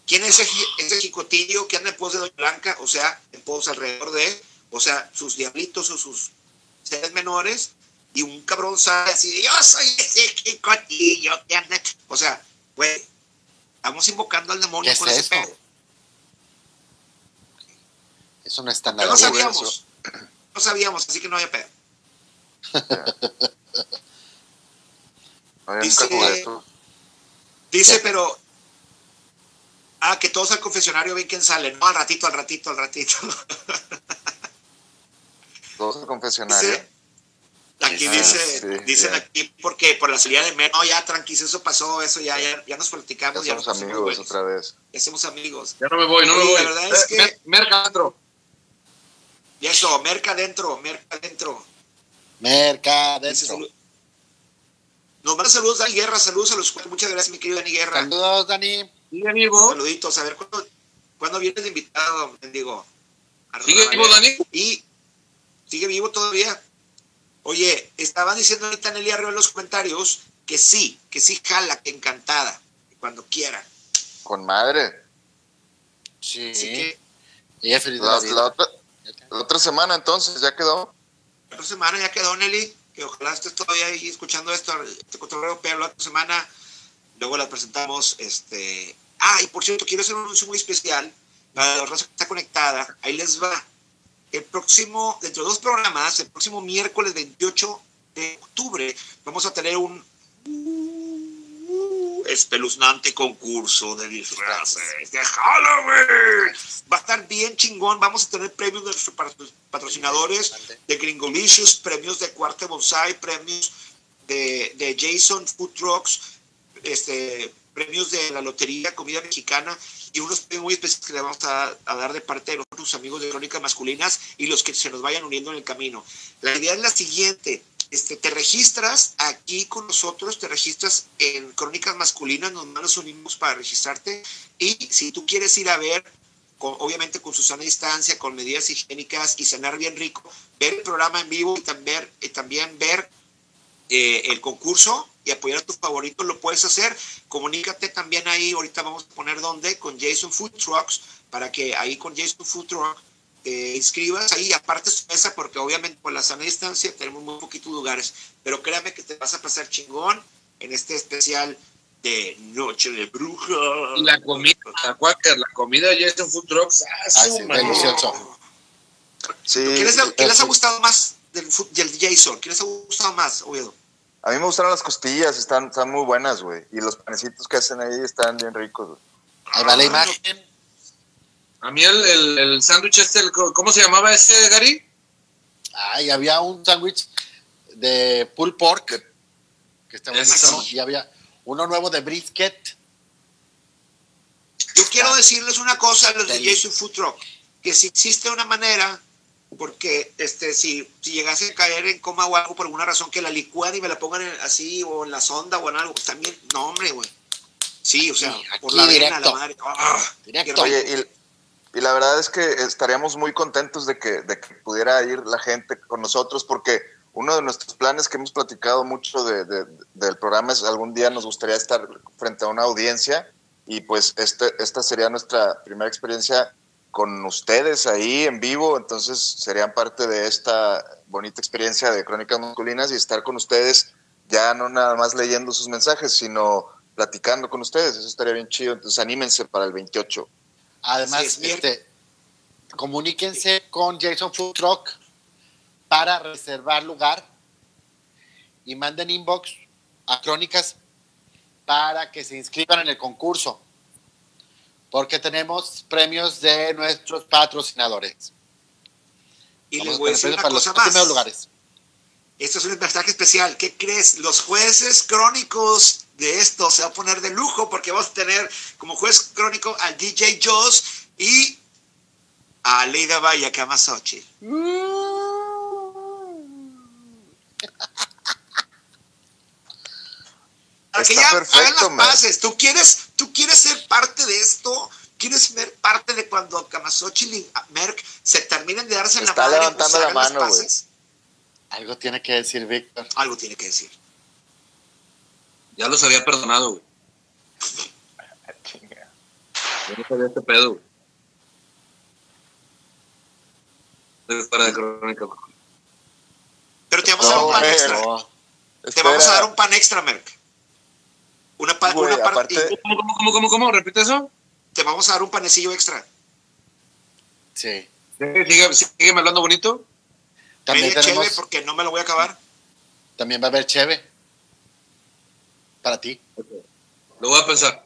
¿Quién es ese, ese jicotillo que anda en pos de Doña Blanca? O sea, en pos alrededor de, o sea, sus diablitos o sus seres menores, y un cabrón sale así, yo soy ese jicotillo que anda. O sea, güey, estamos invocando al demonio con ese pedo. Eso no está nada No sabíamos. No sabíamos, así que no había pedo. dice, dice pero. Ah, que todos al confesionario ven quién sale. No, al ratito, al ratito, al ratito. Todos al confesionario. aquí dice, dicen aquí porque por la salida de Mer, no, ya tranquilo, eso pasó, eso ya, ya, ya nos platicamos. Ya, somos amigos otra vez. Ya somos amigos. Ya no me voy, no me voy. La verdad es que. merca adentro. Y eso, merca adentro, merca adentro. Merca adentro. Nos manda saludos Dani Guerra, saludos a los Muchas gracias, mi querido Dani Guerra. Saludos, Dani. Sigue vivo. Saluditos. A ver, ¿cuándo, ¿cuándo vienes de invitado, mendigo? ¿Sigue vivo, Dani? Y sigue vivo todavía. Oye, estaban diciendo ahorita Nelly arriba en los comentarios que sí, que sí jala, que encantada, cuando quiera. Con madre. Sí. Así que, Ella feliz la, la, otra, la otra semana entonces, ¿ya quedó? La otra semana ya quedó, Nelly que ojalá estés todavía ahí escuchando esto, este cotorreo, pero la otra semana, luego la presentamos, este, ah, y por cierto, quiero hacer un anuncio muy especial para la raza que está conectada, ahí les va, el próximo, dentro de dos programas, el próximo miércoles 28 de octubre, vamos a tener un espeluznante concurso de disfraces de Halloween. Va a estar bien chingón. Vamos a tener premios de nuestros patrocinadores de Gringolicious, premios de Cuarte Bonsai, premios de, de Jason Food Trucks, este, premios de la Lotería Comida Mexicana y unos premios muy especiales que le vamos a, dar de parte de nuestros amigos de Crónicas Masculinas y los que se nos vayan uniendo en el camino. La idea es la siguiente este, te registras aquí con nosotros, te registras en Crónicas Masculinas, nos unimos para registrarte y si tú quieres ir a ver, obviamente con su sana distancia, con medidas higiénicas y cenar bien rico, ver el programa en vivo y también, también ver eh, el concurso y apoyar a tus favoritos, lo puedes hacer. Comunícate también ahí, ahorita vamos a poner dónde, con Jason Food Trucks, para que ahí con Jason Food Trucks inscribas ahí, aparte su mesa, porque obviamente por la sana distancia tenemos muy poquitos lugares, pero créame que te vas a pasar chingón en este especial de Noche de Bruja. La comida, la comida de Jason Food Trucks, ah, Ah, delicioso. Sí, ¿Qué les, sí, qué les ha gustado más del, del Jason? ¿Qué les ha gustado más, Oviedo? A mí me gustaron las costillas, están, están muy buenas, güey. Y los panecitos que hacen ahí están bien ricos, güey. Ahí va la Ah, imagen. A mí el, el, el sándwich este, el- ¿cómo se llamaba ese, Gary? Ay, había un sándwich de pulled pork que está buenísimo. Y había uno nuevo de brisket. Yo quiero decirles una cosa a los de. Jason Food Truck, que si existe una manera, porque este, si, si llegase a caer en coma o algo por alguna razón, que la licúan y me la pongan en- así o en la sonda o en algo, pues también, no hombre, güey. Sí, o sea, Aquí, por aquí la vena, directo. la madre. Ah, Directo. Oye, y, y la verdad es que estaríamos muy contentos de que, de que pudiera ir la gente con nosotros, porque uno de nuestros planes que hemos platicado mucho de- de- del programa es algún día nos gustaría estar frente a una audiencia y pues este, esta sería nuestra primera experiencia con ustedes ahí en vivo, entonces serían parte de esta bonita experiencia de Crónicas Masculinas y estar con ustedes ya no nada más leyendo sus mensajes, sino platicando con ustedes, eso estaría bien chido, entonces anímense para el 28. Además, es, este, comuníquense con Jason Food Truck para reservar lugar y manden inbox a Crónicas para que se inscriban en el concurso. Porque tenemos premios de nuestros patrocinadores. Y Vamos les voy a decir una para los cosa primeros más. lugares. Esto es un mensaje especial. ¿Qué crees? Los jueces crónicos de esto se va a poner de lujo porque vamos a tener como juez crónico al DJ Joss y a Leida Vaya Kamasochi. Para que Está ya perfecto, hagan las paces. ¿Tú quieres, ¿Tú quieres ser parte de esto? ¿Quieres ser parte de cuando Kamasochi y Merck se terminen de darse en la Está madre levantando la mano, güey. paces? Algo tiene que decir Víctor. Algo tiene que decir. Ya los había perdonado, güey. Yo no sabía este pedo, güey. Estoy fuera de crónica, güey. Pero te vamos a dar un pan extra. No, Te vamos a dar un pan extra, Merck. Una pan, Güey, una pan- aparte- ¿Cómo, cómo, cómo, cómo, cómo? ¿Repite eso? te vamos a dar un panecillo extra. sí. Sigue, sígueme hablando bonito. También Media tenemos, cheve porque no me lo voy a acabar. también va a haber cheve. Para ti. Lo voy a pensar.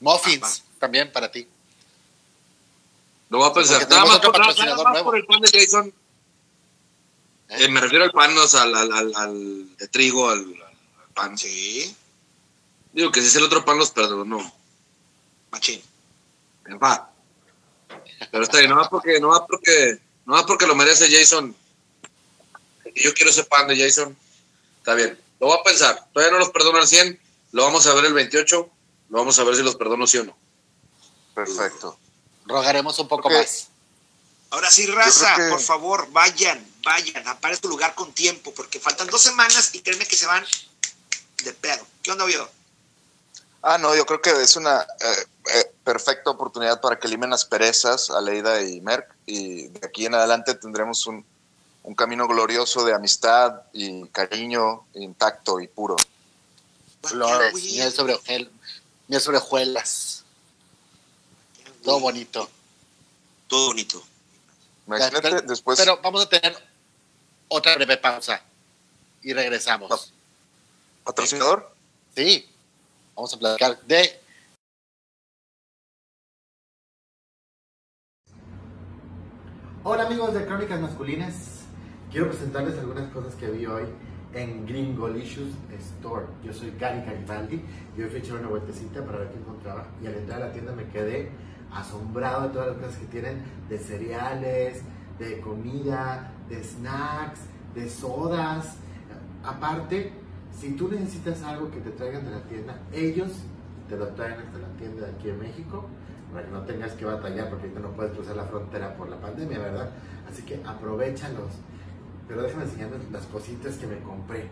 Muffins, Ah, también para ti. Lo voy a pensar. Nada tenemos más, otro por, nada patrocinador más nuevo. por el pan de Jason. ¿Eh? Eh, me refiero al pan, o sea, al, al, al, al de trigo, al, al pan. Sí, Digo que si es el otro pan, los perdono. machín. Va. Pero está bien, no más porque, no más porque, no más porque lo merece Jason. Y Yo quiero ese pan de Jason. Está bien. Lo voy a pensar. Todavía no los perdono al 100. Lo vamos a ver el 28. Lo vamos a ver si los perdono sí o no. Perfecto. Rogaremos un poco más. Ahora sí, raza, que- por favor, vayan, vayan, aparece tu lugar con tiempo, porque faltan dos semanas y créeme que se van de pedo. ¿Qué onda, Oviedo? Ah, no, yo creo que es una eh, eh, perfecta oportunidad para que limen las perezas a Leida y Merck y de aquí en adelante tendremos un, un camino glorioso de amistad y cariño intacto y puro. Flores, miel sobre, ojel- miel sobre hojuelas. Todo bonito. Todo bonito. Imagínate pero, después pero vamos a tener otra breve pausa y regresamos. patrocinador. Sí, vamos a platicar de Hola amigos de Crónicas Masculinas, quiero presentarles algunas cosas que vi hoy en Gringolicious Store. Yo soy Gary Garibaldi y hoy fui a echar una vueltecita para ver qué encontraba y al entrar a la tienda me quedé asombrado de todas las cosas que tienen de cereales, de comida, de snacks, de sodas. Aparte, si tú necesitas algo que te traigan de la tienda, ellos te lo traen hasta la tienda de aquí en México para que no tengas que batallar porque no puedes cruzar la frontera por la pandemia, ¿verdad? Así que aprovechalos. Pero déjame enseñarles las cositas que me compré.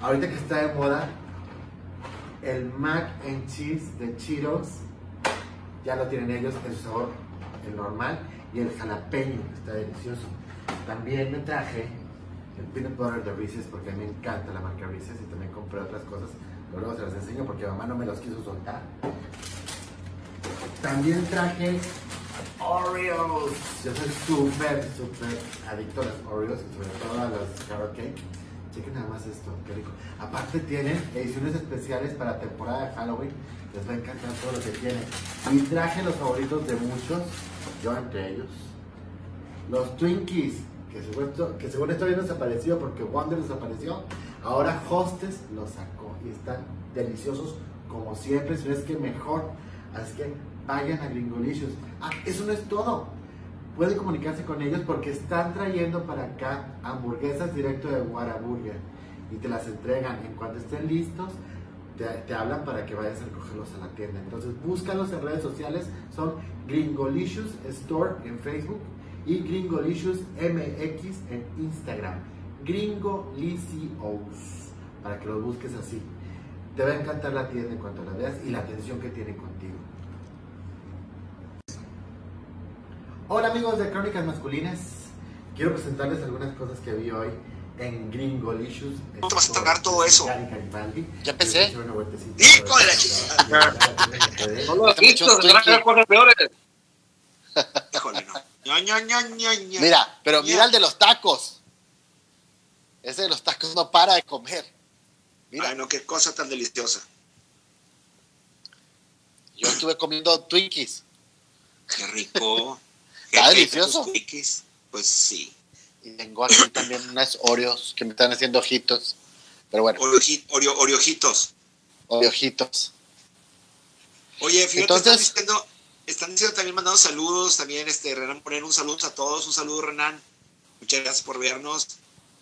Ahorita que está de moda el mac and cheese de Cheetos, ya lo tienen ellos su sabor, el normal y el jalapeño, está delicioso. También me traje el peanut butter de Reese's porque a mí me encanta la marca Reese's y también compré otras cosas. Luego se las enseño porque mamá no me los quiso soltar. También traje Oreos. Yo soy súper, súper adicto a los Oreos y sobre todo a los carrot cake. Chequen nada más esto, qué rico. Aparte tienen ediciones especiales para temporada de Halloween. Les va a encantar todo lo que tienen. Y traje los favoritos de muchos, yo entre ellos. Los Twinkies, que según, que según esto habían desaparecido porque Wonder desapareció. Ahora Hostess los sacó y están deliciosos como siempre, si no es que mejor. Así que vayan a Gringolicious. Ah, eso no es todo. Pueden comunicarse con ellos porque están trayendo para acá hamburguesas directo de Whataburger y te las entregan. En cuanto estén listos, te, te, hablan para que vayas a recogerlos a la tienda. Entonces, búscalos en redes sociales. Son Gringolicious Store en Facebook y Gringolicious MX en Instagram. Gringolicious, para que los busques así. Te va a encantar la tienda en cuanto la veas y la atención que tienen contigo. Hola amigos de Crónicas Masculinas. Quiero presentarles algunas cosas que vi hoy en Gringolicious. ¿Cómo te vas a tragar todo eso? Ya empecé. ¡Hijo de la chica! No lo has visto, se van a quedar cosas peores. Híjole, no. Ña. Mira, pero mira el de los tacos. Ese de los tacos no para de comer. Mira, Ay, no, qué cosa tan deliciosa. yo estuve comiendo Twinkies Qué rico. Está delicioso. cookies. Pues sí. y tengo aquí también unas Oreos que me están haciendo ojitos. Pero bueno, Orioji- Oreo- Oriojitos. oreojitos. Oye, fíjate, Entonces- están diciendo, están diciendo también mandando saludos, también este Renan poner un saludo a todos, un saludo Renan, muchas gracias por vernos.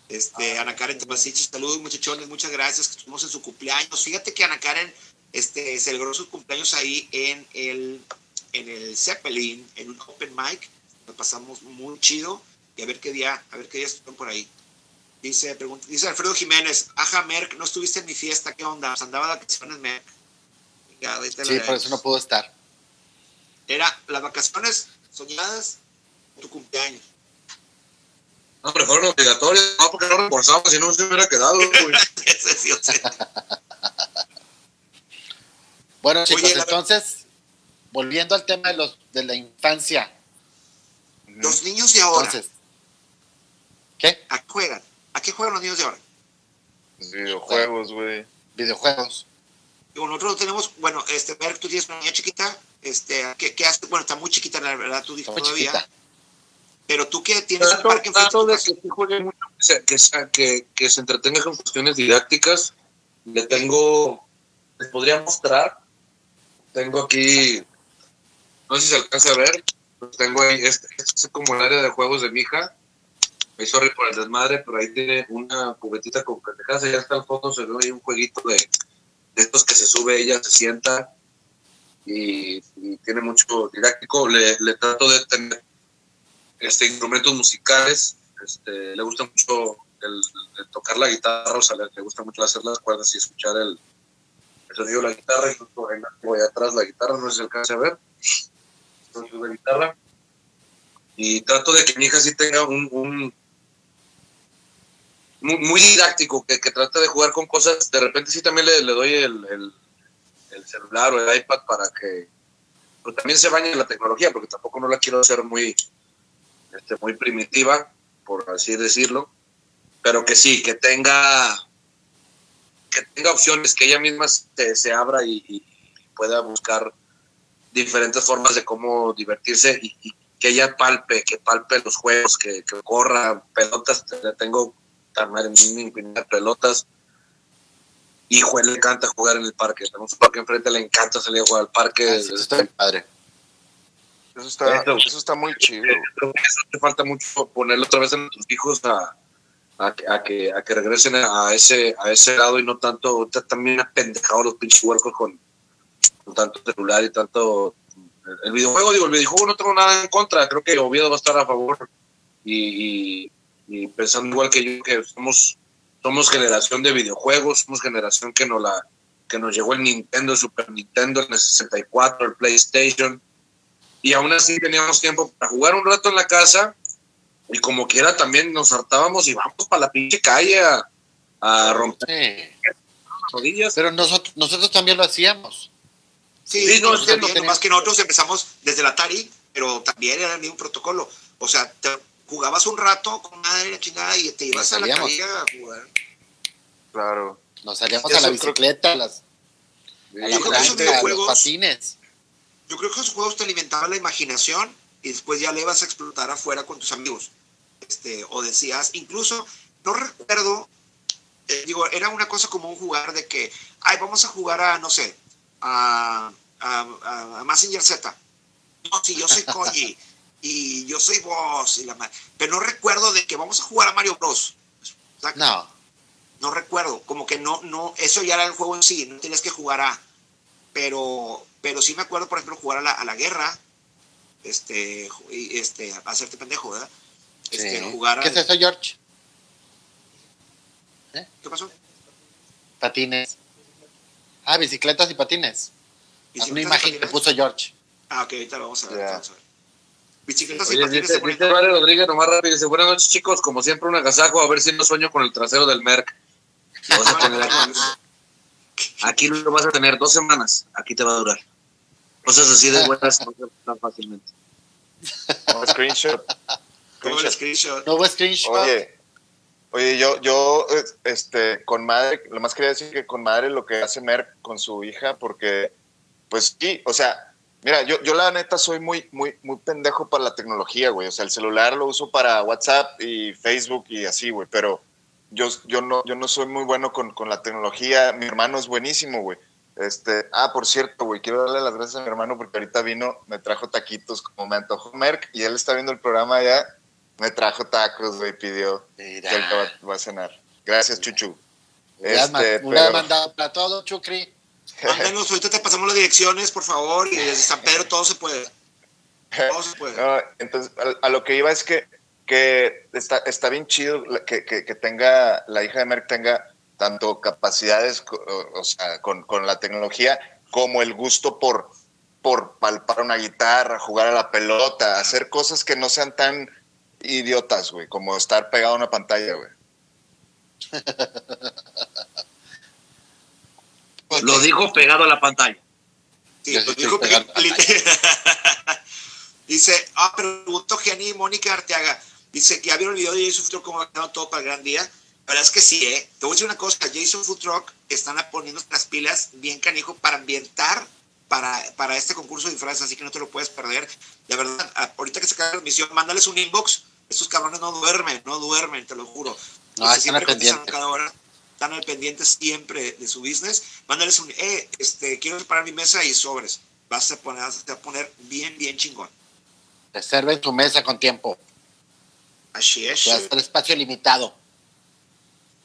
Este, Ana Karen Tomasichi, saludos muchachones, muchas gracias, que estuvimos en su cumpleaños. Fíjate que Ana Karen este, celebró su cumpleaños ahí en el, en el Zeppelin, en un open mic, nos pasamos muy chido, y a ver qué día, a ver qué día estuvieron por ahí. Dice, pregunta, dice Alfredo Jiménez, ajá, Merck, no estuviste en mi fiesta, ¿qué onda? Andaba de vacaciones, Merck. Ya, Sí, por eso no puedo estar. Era las vacaciones soñadas, tu cumpleaños. No, pero fueron obligatorias. No, porque no reembolsamos, si no se hubiera quedado, sí, o sea, Bueno, chicos, Oye, la- entonces, volviendo al tema de los de la infancia. Los niños de ahora, Entonces, ¿qué? ¿a qué juegan? ¿A qué juegan los niños de ahora? Videojuegos, güey. Videojuegos. Digo, nosotros no tenemos, bueno, este, Merck, tú tienes una niña chiquita, este, ¿qué, qué hace? Bueno, está muy chiquita, la verdad, tú muy todavía. chiquita. Pero tú que tienes un Trato, parque enfrente trato de que juegue mucho, que se, que, se- que, que se entretenga con cuestiones didácticas. Le tengo, les podría mostrar. Tengo aquí, no sé si se alcanza a ver, pero tengo ahí, este, este es como el área de juegos de mi hija. Me sorry por el desmadre, pero ahí tiene una cubetita con pendejadas. Allá está al fondo, se ve ahí un jueguito de, de estos que se sube, ella se sienta y, tiene mucho didáctico. Le, le trato de tener este, instrumentos musicales. Este, le gusta mucho el, tocar la guitarra, o sea, le, gusta mucho hacer las cuerdas y escuchar el, sonido de la guitarra. Incluso voy atrás la guitarra, no se alcance a ver. Entonces, guitarra. Y trato de que mi hija sí tenga un muy, muy didáctico, que, que trate de jugar con cosas. De repente sí también le, le doy el, el, el celular o el iPad para que pues, también se bañe la tecnología, porque tampoco no la quiero hacer muy, este, muy primitiva, por así decirlo, pero que sí, que tenga, que tenga opciones, que ella misma se, se abra y, pueda buscar diferentes formas de cómo divertirse y, y que ella palpe, que palpe los juegos, que, que corra pelotas, le también infinidad de pelotas. Hijo, él le encanta jugar en el parque. Tenemos un parque enfrente, le encanta salir a jugar al parque. Ah, sí, eso está bien padre. Eso está, Eso. eso está muy chido. Creo que eso te falta mucho ponerle otra vez a nuestros hijos a, a, que- a que, a que regresen a ese, a ese lado y no tanto, ahorita también apendejado los pinches huercos con, con tanto celular y tanto... El videojuego, digo, el videojuego no tengo nada en contra, creo que Oviedo va a estar a favor y, y, y pensando igual que yo, que somos, somos generación de videojuegos, somos generación que nos, la, que nos llegó el Nintendo, el Super Nintendo, el 64, el PlayStation, y aún así teníamos tiempo para jugar un rato en la casa Y como quiera también nos hartábamos y vamos para la pinche calle a, a romper Sí. rodillas. Pero nosotros, nosotros también lo hacíamos. Sí, Sí, no, más que nosotros empezamos desde el Atari, pero también era el mismo protocolo. O sea, te jugabas un rato con madre la chingada y te ibas a la calle a jugar. Claro. Nos salíamos Eso a la bicicleta, a las, a la Yo creo que esos plancha, a los videojuegos- patines. Yo creo que esos juegos te alimentaban la imaginación y después ya le ibas a explotar afuera con tus amigos. Este, o decías, incluso, no recuerdo, eh, digo, era una cosa como un jugar de que, ay, vamos a jugar a, no sé, a, a, a, a Mazinger Z. No, si yo soy Koji y yo soy vos, y la ma- pero no recuerdo de que vamos a jugar a Mario Bros. O sea, No, no recuerdo, como que no, no, eso ya era el juego en sí, no tenías que jugar a, pero, pero sí me acuerdo, por ejemplo, jugar a la, a la guerra, este, este, hacerte pendejo, ¿verdad? Este, sí. jugar ¿Qué al- es eso, George? ¿Qué pasó? Patines. Ah, bicicletas y patines. Haz una ¿Bicicletas y imagen que puso George. Ah, ok, ahorita lo vamos a ver. Ya. vamos a ver. Bicicletas y Oye, patines dice, se ponen- dice Vale Rodríguez nomás rápido, dice, buenas noches chicos, como siempre un agasajo, a ver si no sueño con el trasero del Merck. Lo vas a tener aquí. Aquí lo vas a tener dos semanas, aquí te va a durar. Cosas así de buenas no tan fácilmente. Un screenshot. Screenshot. screenshot. No screenshot. Oye, oye, yo, yo, este, con madre, lo más quería decir que con madre lo que hace Merck con su hija, porque, pues sí, o sea, mira, yo, yo la neta soy muy, muy, muy pendejo para la tecnología, güey. O sea, el celular lo uso para WhatsApp y Facebook y así, güey, pero yo, yo no, yo no soy muy bueno con, con la tecnología. Mi hermano es buenísimo, güey. Este, ah, por cierto, güey, quiero darle las gracias a mi hermano porque ahorita vino, me trajo taquitos como me antojó Merck y él está viendo el programa ya. Me trajo tacos, güey, pidió Mira. que ahorita va, va a cenar. Gracias, Chuchu. Este, ma- hubieras pero- mandado para todo, Chucri. Mándanos, ahorita te pasamos las direcciones, por favor, y desde San Pedro todo se puede. Todo se puede. No, entonces, a, a lo que iba es que, que está, está bien chido que, que, que tenga, la hija de Merck tenga tanto capacidades, o sea, con, con la tecnología, como el gusto por, por palpar una guitarra, jugar a la pelota, hacer cosas que no sean tan idiotas, güey, como estar pegado a una pantalla, güey. Lo dijo pegado a la pantalla. Sí, lo dijo pegando que- Dice, ah, preguntó Gianni y Mónica Arteaga. Dice que ya vieron el video de Jason Food Truck cómo ha quedado todo para el gran día. La verdad es que sí, ¿eh? Te voy a decir una cosa, Jason Food Truck están poniendo las pilas bien canijo para ambientar para, para este concurso de disfraces, así que no te lo puedes perder. De verdad, ahorita que se acabe la transmisión, mándales un inbox. Estos cabrones no duermen, no duermen, te lo juro. No, están siempre al contestan pendiente. cada hora. Están al pendiente siempre de su business. Mándales un, eh, este, quiero separar mi mesa y sobres. Vas a poner, vas a poner bien, bien chingón. Reserven tu mesa con tiempo. Así es. Va a espacio limitado.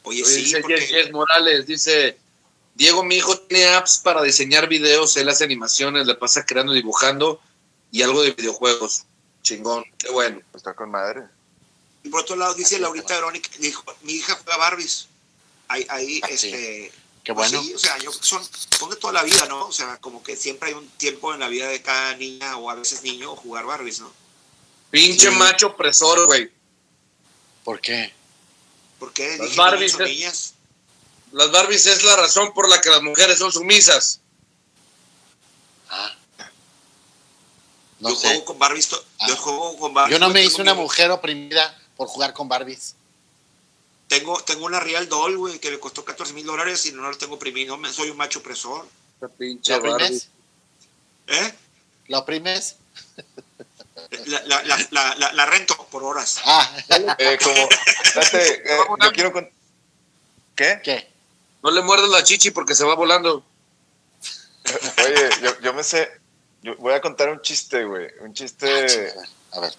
Oye, Oye, sí, dice porque Morales, dice, Diego, mi hijo tiene apps para diseñar videos, él hace animaciones, le pasa creando, dibujando y algo de videojuegos. Chingón, qué bueno. Está con madre. y por otro lado dice Laurita Verónica, dijo, mi hija juega Barbies. Ahí, ahí Ah, sí. este... Qué pues bueno. sí, o sea, yo, son, son de toda la vida, ¿no? O sea, como que siempre hay un tiempo en la vida de cada niña o a veces niño jugar Barbies, ¿no? Pinche Sí. macho opresor, güey. ¿Por qué? ¿Por qué? Las Dije Barbies es- niñas. Las Barbies es la razón por la que las mujeres son sumisas. Ah. No yo sé. juego con Barbies. to- Ah. Yo juego con Barbies. Yo no me hice una mujer oprimida por jugar con Barbies. Tengo, tengo una Real Doll, güey, que me costó 14 mil dólares y no la tengo oprimido. Soy un macho opresor. Pinche ¿La Barbie. oprimes? ¿Eh? ¿La oprimes? La, la, la, la, la- la rento por horas. Ah, Eh, como, espérate, eh, yo quiero con... ¿Qué? ¿qué? No le muerdas la chichi porque se va volando. Oye, yo, yo me sé, yo voy a contar un chiste, güey, un chiste, A ver.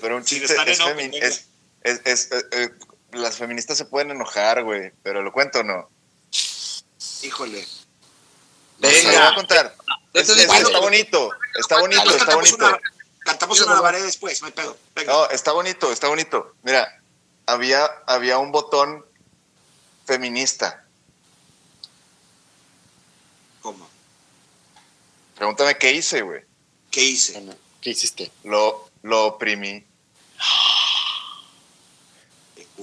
pero un Si chiste están es, en femi- Open, es, es, es, eh, las feministas se pueden enojar, güey, pero lo cuento o no. Híjole. Venga. voy a contar. Es- es es- bueno. está bonito, está bonito, Cantamos está bonito. una, cantamos una baré después, no hay pedo. Venga. No, está bonito, está bonito. Mira, había, había un botón feminista. ¿Cómo? Pregúntame qué hice, güey. ¿Qué hice? ¿Qué hiciste? Lo, lo oprimí.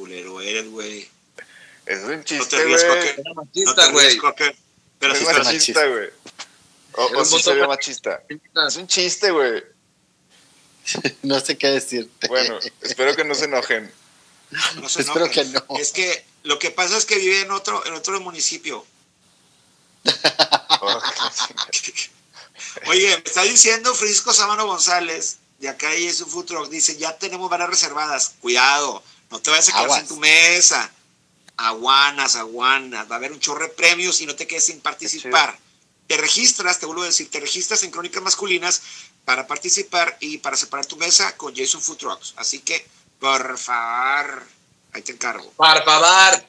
Culero eres, güey. Es un No chiste, te güey. Cocker. No te ríes, güey. Cocker. Pero sí es está machista, güey. O, o un sí se para- machista. Es un chiste, güey. No sé qué decirte. Bueno, espero que no se enojen. No se Espero enojen. que no. Es que lo que pasa es que vive en otro, en otro municipio. Oye, me está diciendo Francisco Samano González, de acá y es un food truck, dice, ya tenemos varas reservadas. Cuidado, no te vayas a quedar Aguas. en tu mesa. Aguanas, aguanas. Va a haber un chorro de premios y no te quedes sin participar. Te registras, te vuelvo a decir, te registras en Crónicas Masculinas para participar y para separar tu mesa con Jason Food Trucks. Así que, por favor, ahí te encargo. Por favor.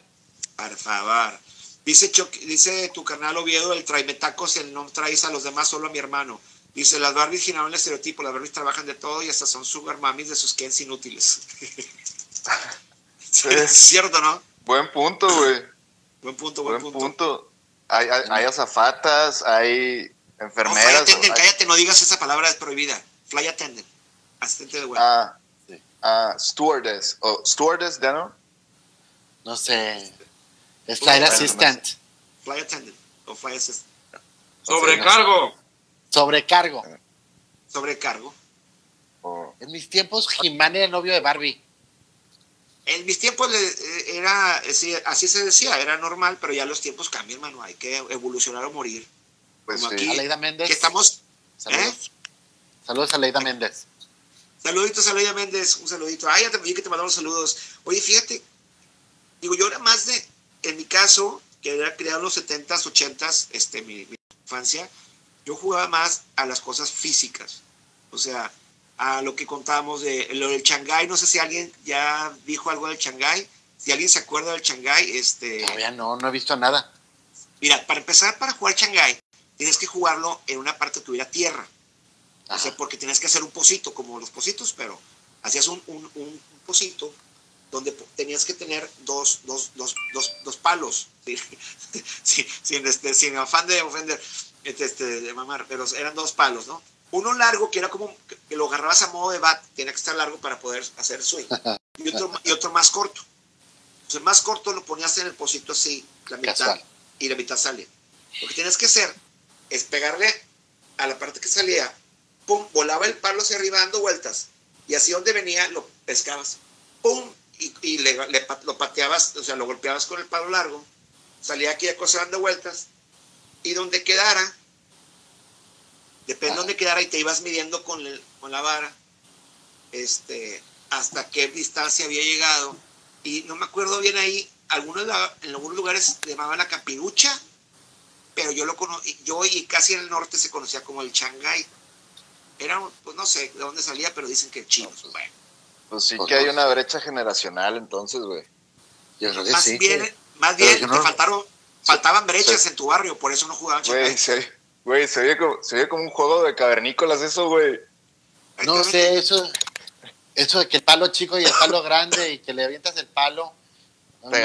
Por favor. Dice, Chuck- dice tu canal Oviedo, el tráeme-tacos, el no traes a los demás, solo a mi hermano. Dice, las Barbies giraron el estereotipo, las Barbies trabajan de todo y hasta son sugar mamis de sus Kens inútiles. Sí, es cierto, ¿no? Buen punto, güey. Buen punto, buen, Buen punto. punto. Hay, hay, hay azafatas, hay No, fly enfermeras. attendant, hay- cállate, no digas esa palabra, es prohibida. Fly attendant, asistente de vuelo. ah, Sí. ah, stewardess. O stewardess, ¿ya no? No sé. Es Flight Assistant. Fly attendant o fly assistant. Sobrecargo. Sobrecargo. Sobrecargo. O- En mis tiempos, Jimán era el novio de Barbie. En mis tiempos eh, era, eh, sí, así se decía, era normal, pero ya los tiempos cambian, hermano. Hay que evolucionar o morir. pues Como sí. aquí. Aleida Méndez. Que estamos Saludos. Saludos a Aleida Méndez. Saluditos a Leia Méndez, un saludito. Ay, ya te vi que te mandaron saludos. Oye, fíjate, digo, yo era más de, en mi caso, que era criado en los 70s, 80s, este, mi, mi infancia, yo jugaba más a las cosas físicas. O sea, a lo que contábamos de lo del Shanghái. No sé si alguien ya dijo algo del Shanghái. Si alguien se acuerda del Shanghái, este. Todavía no, no he visto nada. Mira, para empezar, para jugar Shanghái, tienes que jugarlo en una parte que hubiera tierra. O sea, Ajá. porque tenías que hacer un pocito, como los pocitos, pero hacías un, un, un pocito donde tenías que tener dos, dos, dos, dos, dos palos, ¿sí? Sí, sin, este, sin afán de ofender, este, este, de mamar, pero eran dos palos, ¿no? Uno largo, que era como que lo agarrabas a modo de bat, tenía que estar largo para poder hacer swing, y otro, y otro más corto. El más corto lo ponías en el pocito así, la mitad, Casual. y la mitad salía. Lo que tienes que hacer es pegarle a la parte que salía, pum, volaba el palo hacia arriba dando vueltas, y así donde venía lo pescabas, pum, y, y le, lo pateabas, o sea, lo golpeabas con el palo largo, salía aquella cosa dando vueltas, y donde quedara, depende de donde quedara, y te ibas midiendo con, el- con la vara, este, hasta qué distancia había llegado, y no me acuerdo bien ahí, algunos la- en algunos lugares le llamaban la capirucha, pero yo lo conocí, yo y casi en el norte se conocía como el Shanghái. Era, pues no sé de dónde salía, pero dicen que chinos. Bueno, Pues sí Pues que no. hay una brecha generacional, entonces, güey. Yo creo que más sí. bien, más bien te no- faltaron, faltaban brechas en tu barrio, por eso no jugaban Güey, Shanghái. Güey, se oye como, se como un juego de cavernícolas eso, güey. No sé, eso, eso de que el palo chico y el palo grande y que le avientas el palo.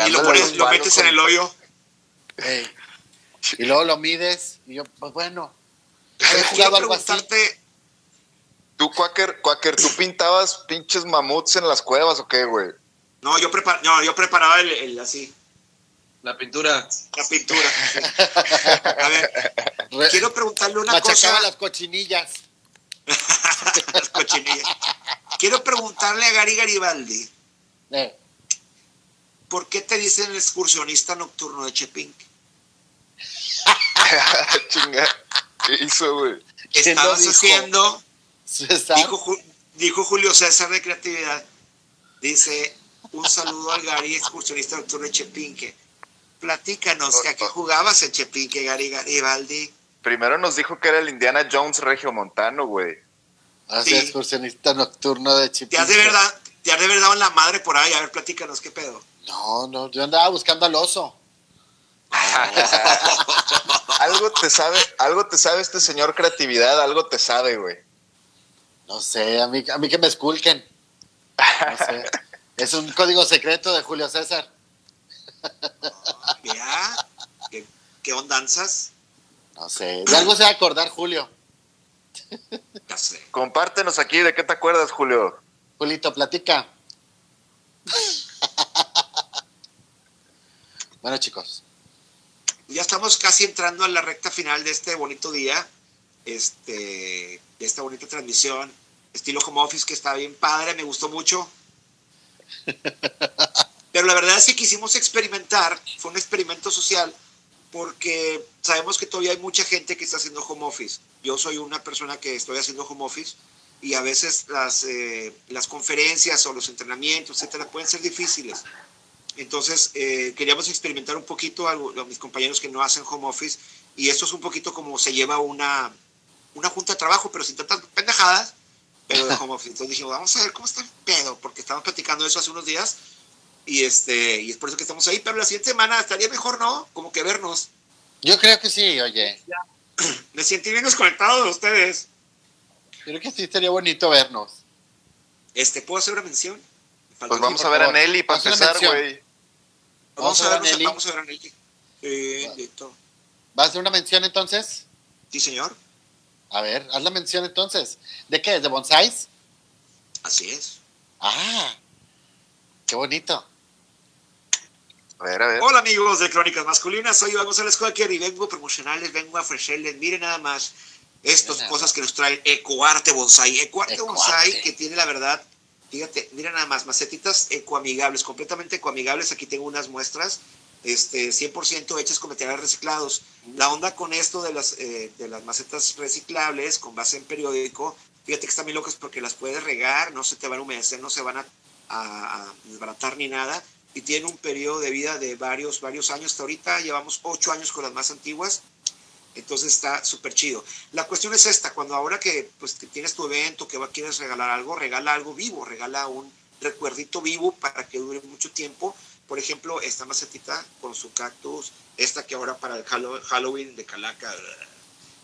Y lo, pones, lo metes con- en el hoyo. Y luego lo mides y yo, pues bueno. ¿Has jugado algo así? Tú, Quaker, Quaker, ¿tú pintabas pinches mamuts en las cuevas o qué, güey? no, yo, prepar, no, yo preparaba el, el así, La pintura. la pintura. A ver, Re- quiero preguntarle una cosa. las cochinillas. las cochinillas. Quiero preguntarle a Gary Garibaldi, Eh, ¿por qué te dicen el excursionista nocturno de Chepinque? Chinga, ¿qué hizo, güey? ¿Quién lo Estabas dijo? haciendo, dijo, dijo Julio César de Creatividad, dice, un saludo al Gary, excursionista nocturno de Chepinque. Platícanos, ¿a qué jugabas en Chepinque, Gary Garibaldi? Primero nos dijo que era el Indiana Jones regiomontano, güey. hace sí. excursionista nocturno de ¿Te Chipinque. has de verdad, te has de verdad en la madre por ahí? A ver, platícanos, ¿qué pedo? No, no, yo andaba buscando al oso. Algo te sabe, algo te sabe este señor creatividad, algo te sabe, güey. No sé, a mí, a mí que me esculquen. No sé. Es un código secreto de Julio César. Ya, ¿qué, qué ondanzas? No sé. De algo se va a acordar Julio. Ya sé. Compártenos aquí, ¿de qué te acuerdas, Julio? Julito, platica. Bueno, chicos. Ya estamos casi entrando a la recta final de este bonito día, este, de esta bonita transmisión, estilo home office que está bien padre, me gustó mucho. Pero la verdad es que quisimos experimentar, fue un experimento social, porque sabemos que todavía hay mucha gente que está haciendo home office. Yo soy una persona que estoy haciendo home office y a veces las, eh, las conferencias o los entrenamientos, etcétera, pueden ser difíciles. Entonces, eh, queríamos experimentar un poquito a, a, mis compañeros que no hacen home office y esto es un poquito como se lleva una, una junta de trabajo, pero sin tantas pendejadas, pero de home office. Entonces dijimos, vamos a ver cómo está el pedo, porque estábamos platicando eso hace unos días y, este, y es por eso que estamos ahí, pero la siguiente semana estaría mejor, ¿no? Como que vernos. Yo creo que sí, oye. Me siento bien desconectado de ustedes. Creo que sí estaría bonito vernos. Este, ¿puedo hacer una mención? Pues vamos a ver a Nelly para empezar, güey. Vamos, a ver a Nelly. Vamos a ver a Nelly. Eh, listo. ¿Vas a hacer una mención entonces? Sí, señor. A ver, haz la mención entonces. ¿De qué? ¿De bonsais? Así es. Ah, qué bonito. A ver, a ver. Hola amigos de Crónicas Masculinas, soy Iván González Cualquier y vengo a promocionarles, vengo a ofrecerles, miren nada más estas cosas que nos trae Ecoarte Bonsai. Ecoarte Bonsai que tiene la verdad, fíjate, miren nada más, macetitas ecoamigables, completamente ecoamigables. Aquí tengo unas muestras, este, 100% hechas con materiales reciclados. La onda con esto de las, eh, de las macetas reciclables con base en periódico, fíjate que están bien locas porque las puedes regar, no se te van a humedecer, no se van a, a, a desbaratar ni nada y tiene un periodo de vida de varios, varios años. Hasta ahorita llevamos ocho años con las más antiguas. Entonces está súper chido. La cuestión es esta, cuando ahora que, pues, tienes tu evento, que quieres regalar algo, regala algo vivo, regala un recuerdito vivo para que dure mucho tiempo. Por ejemplo, esta macetita con su cactus, esta que ahora para el Halloween de Calaca,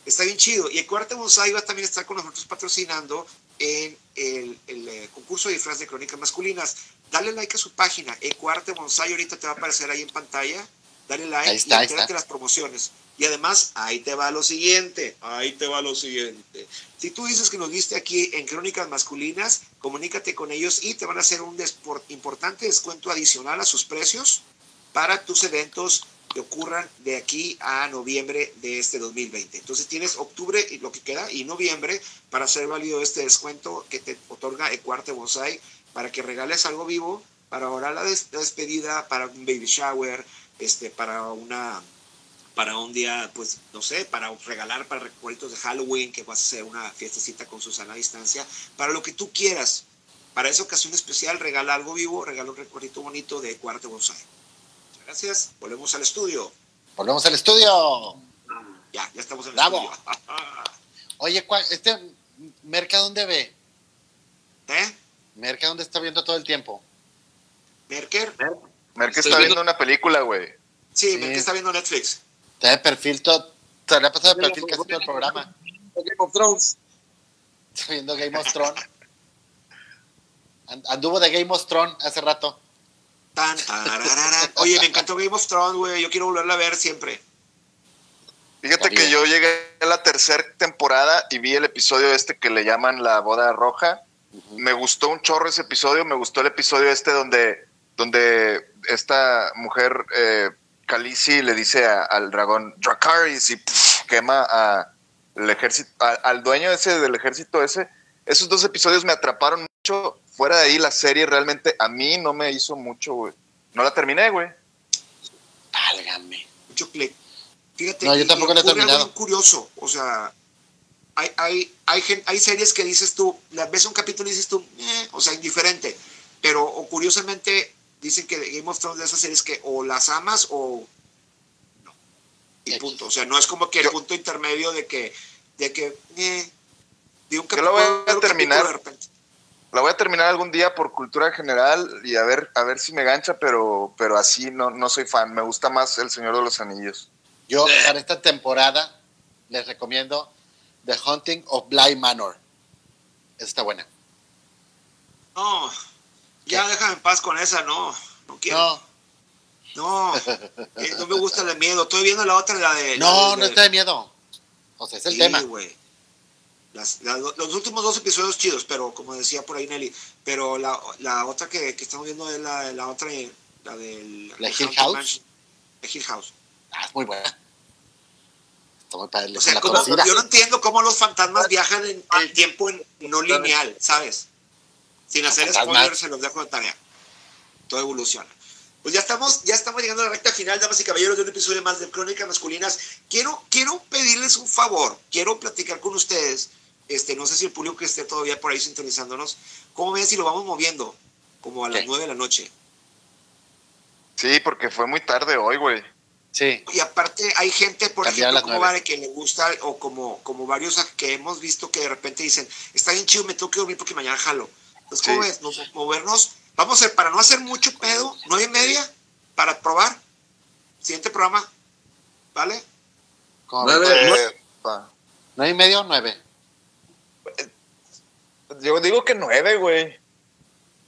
está bien chido. Y el Cuarte Bonsai va a también estar con nosotros patrocinando en el, el, el concurso de disfraz de crónicas masculinas. Dale like a su página, Ecuarte Bonsai, ahorita te va a aparecer ahí en pantalla. Dale like ahí está, y entérate las promociones. Y además, ahí te va lo siguiente, ahí te va lo siguiente. Si tú dices que nos viste aquí en Crónicas Masculinas, comunícate con ellos y te van a hacer un importante descuento adicional a sus precios para tus eventos que ocurran de aquí a noviembre de este 2020. Entonces tienes octubre y lo que queda y noviembre para hacer válido este descuento que te otorga Ecuarte Bonsai para que regales algo vivo para ahora la, des la despedida, para un baby shower, este, para una para un día, pues, no sé, para regalar para recuerdos de Halloween, que vas a hacer una fiestecita con Susana a distancia, para lo que tú quieras. Para esa ocasión especial, regala algo vivo, regala un recuerdito bonito de Cuarto Bonsai. Gracias. Volvemos al estudio. Volvemos al estudio. Ya, ya estamos en el Bravo. estudio. Oye, ¿este Merca dónde ve? ¿Eh? Merca dónde está viendo todo el tiempo. ¿Merker? Merck Estoy está viendo- viendo una película, güey. Sí, Sí. Merker está viendo Netflix. Está de perfil todo. Te le ha pasado de perfil casi todo el programa. Game of Thrones. Está viendo Game of Thrones. And- Anduvo de Game of Thrones hace rato. Tan, tararara. Oye, me encantó Game of Thrones, güey. Yo quiero volverla a ver siempre. Fíjate que yo llegué a la tercera temporada y vi el episodio este que le llaman La Boda Roja. Me gustó un chorro ese episodio. Me gustó el episodio este donde, donde esta mujer, eh, Khaleesi, le dice a- al dragón Dracarys y pff, quema a el ejército, a- al dueño ese del ejército ese. Esos dos episodios me atraparon mucho. Fuera de ahí, la serie realmente a mí no me hizo mucho, güey. No la terminé, güey. Válgame. Mucho click. Fíjate, No, yo tampoco la he terminado. curioso. O sea, hay, hay, hay, hay series que dices tú, las ves un capítulo y dices tú, eh, o sea, indiferente. Pero o curiosamente dicen que Game of Thrones de esas series que o las amas o no. Y punto. O sea, no es como que el punto intermedio de que, de que, eh, de un Yo la voy a capítulo- terminar. capítulo de repente. La voy a terminar algún día por cultura general y a ver, a ver si me gancha, pero, pero así no, no soy fan. Me gusta más El Señor de los Anillos. Yo para esta temporada les recomiendo The Hunting of Bly Manor. Esa está buena. No, ya déjame en paz con esa, no. No quiero. No, No, eh, no me gusta el de miedo. Estoy viendo la otra, la de. la no, de- no está de miedo. O sea, es el sí, tema. güey. Las- la- los últimos dos episodios chidos, pero como decía por ahí Nelly, pero la, la otra que, que estamos viendo es la, la otra, la del. ¿La Hill House? Mansion. de Hill House. Ah, es muy buena. Padre. O sea, la como- yo no entiendo cómo los fantasmas viajan en el tiempo en no lineal, ¿sabes? Sin hacer Fantasmas. spoilers, se los dejo de tarea. Todo evoluciona. Pues ya estamos, ya estamos llegando a la recta final, damas y caballeros, de un episodio más de Crónicas Masculinas. Quiero, quiero pedirles un favor, quiero platicar con ustedes. Este, no sé si el público que esté todavía por ahí sintonizándonos, ¿cómo ven si lo vamos moviendo? Como a las nueve de la noche. Sí, porque fue muy tarde hoy, güey. Sí. Y aparte hay gente, por Cambiar ejemplo, como nueve. Vare, que le gusta, o como, como varios que hemos visto que de repente dicen, está bien chido, me tengo que dormir porque mañana jalo. Entonces, ¿cómo Sí. ves? Nos- movernos, vamos a hacer, para no hacer mucho pedo, nueve y media, para probar. Siguiente programa, ¿vale? Como Nueve. pa. ¿Nueve y medio o nueve? Yo digo que nueve, güey.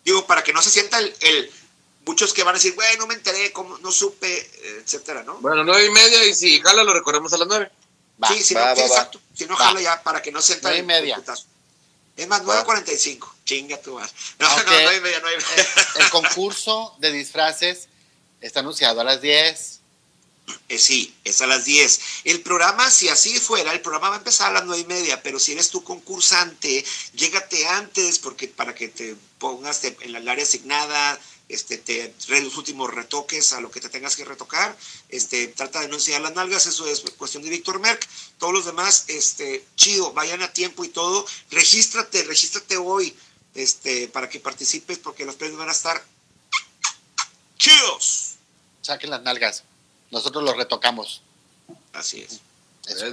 Digo, para que no se sienta el, el- muchos que van a decir, güey, no me enteré, cómo, no supe, etcétera, ¿no? Bueno, nueve y media y si jala lo recorremos a las nueve. Va. sí, si va, no, sí, va, va. exacto. Si no, jala ya, para que no sienta Nueve y el- media. el putazo. Es más, 9.45. Chinga tú vas. No, no, nueve y media, nueve y media. El concurso de disfraces está anunciado a las 10. Eh, sí, es a las 10. El programa, si así fuera, el programa va a empezar a las 9 y media, pero si eres tu concursante, llégate antes porque para que te pongas en el área asignada, este, te los últimos retoques a lo que te tengas que retocar, este, trata de no enseñar las nalgas, eso es cuestión de Víctor Merck. Todos los demás, este, chido, vayan a tiempo y todo. Regístrate, regístrate hoy, este, para que participes porque los premios van a estar chidos. Saquen las nalgas. Nosotros los retocamos. Así es. Eso.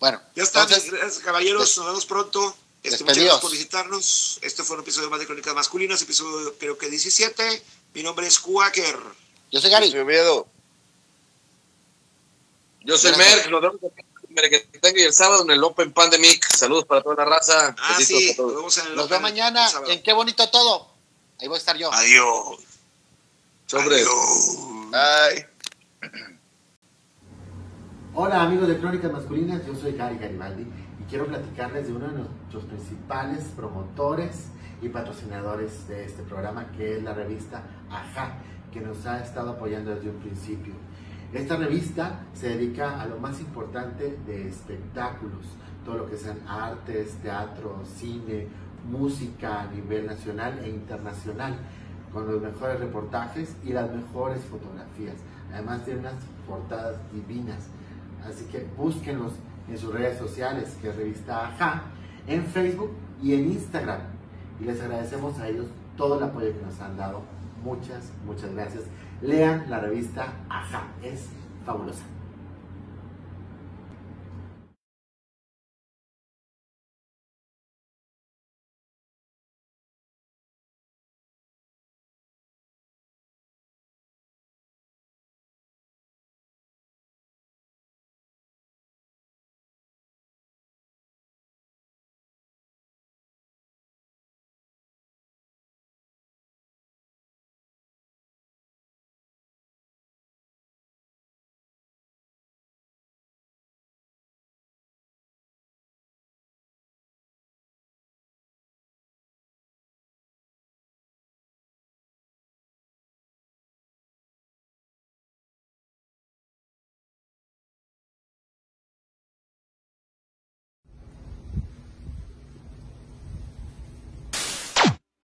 Bueno, Ya está, entonces, gracias, caballeros, nos vemos pronto. Este, muchas despedidos. gracias por visitarnos. Este fue un episodio más de Crónicas Masculinas, episodio creo que 17. Mi nombre es Quaker. yo soy Gary. Soy Oviedo. Yo soy Merck, nos vemos el que tenga y el sábado en el Open Pandemic. Saludos para toda la raza. Ah, Besitos sí, nos vemos en el Nos vemos mañana el en Qué Bonito Todo. Ahí voy a estar yo. Adiós. Sobre. Adiós. Ay. Hola amigos de Crónicas Masculinas, yo soy Gary Garibaldi y quiero platicarles de uno de nuestros principales promotores y patrocinadores de este programa que es la revista Aja, que nos ha estado apoyando desde un principio. Esta revista se dedica a lo más importante de espectáculos, todo lo que sean artes, teatro, cine, música a nivel nacional e internacional, con los mejores reportajes y las mejores fotografías. Además tiene unas portadas divinas. Así que búsquenlos en sus redes sociales, que es Revista Aja, en Facebook y en Instagram. Y les agradecemos a ellos todo el apoyo que nos han dado. Muchas, muchas gracias. Lean la revista Aja, es fabulosa.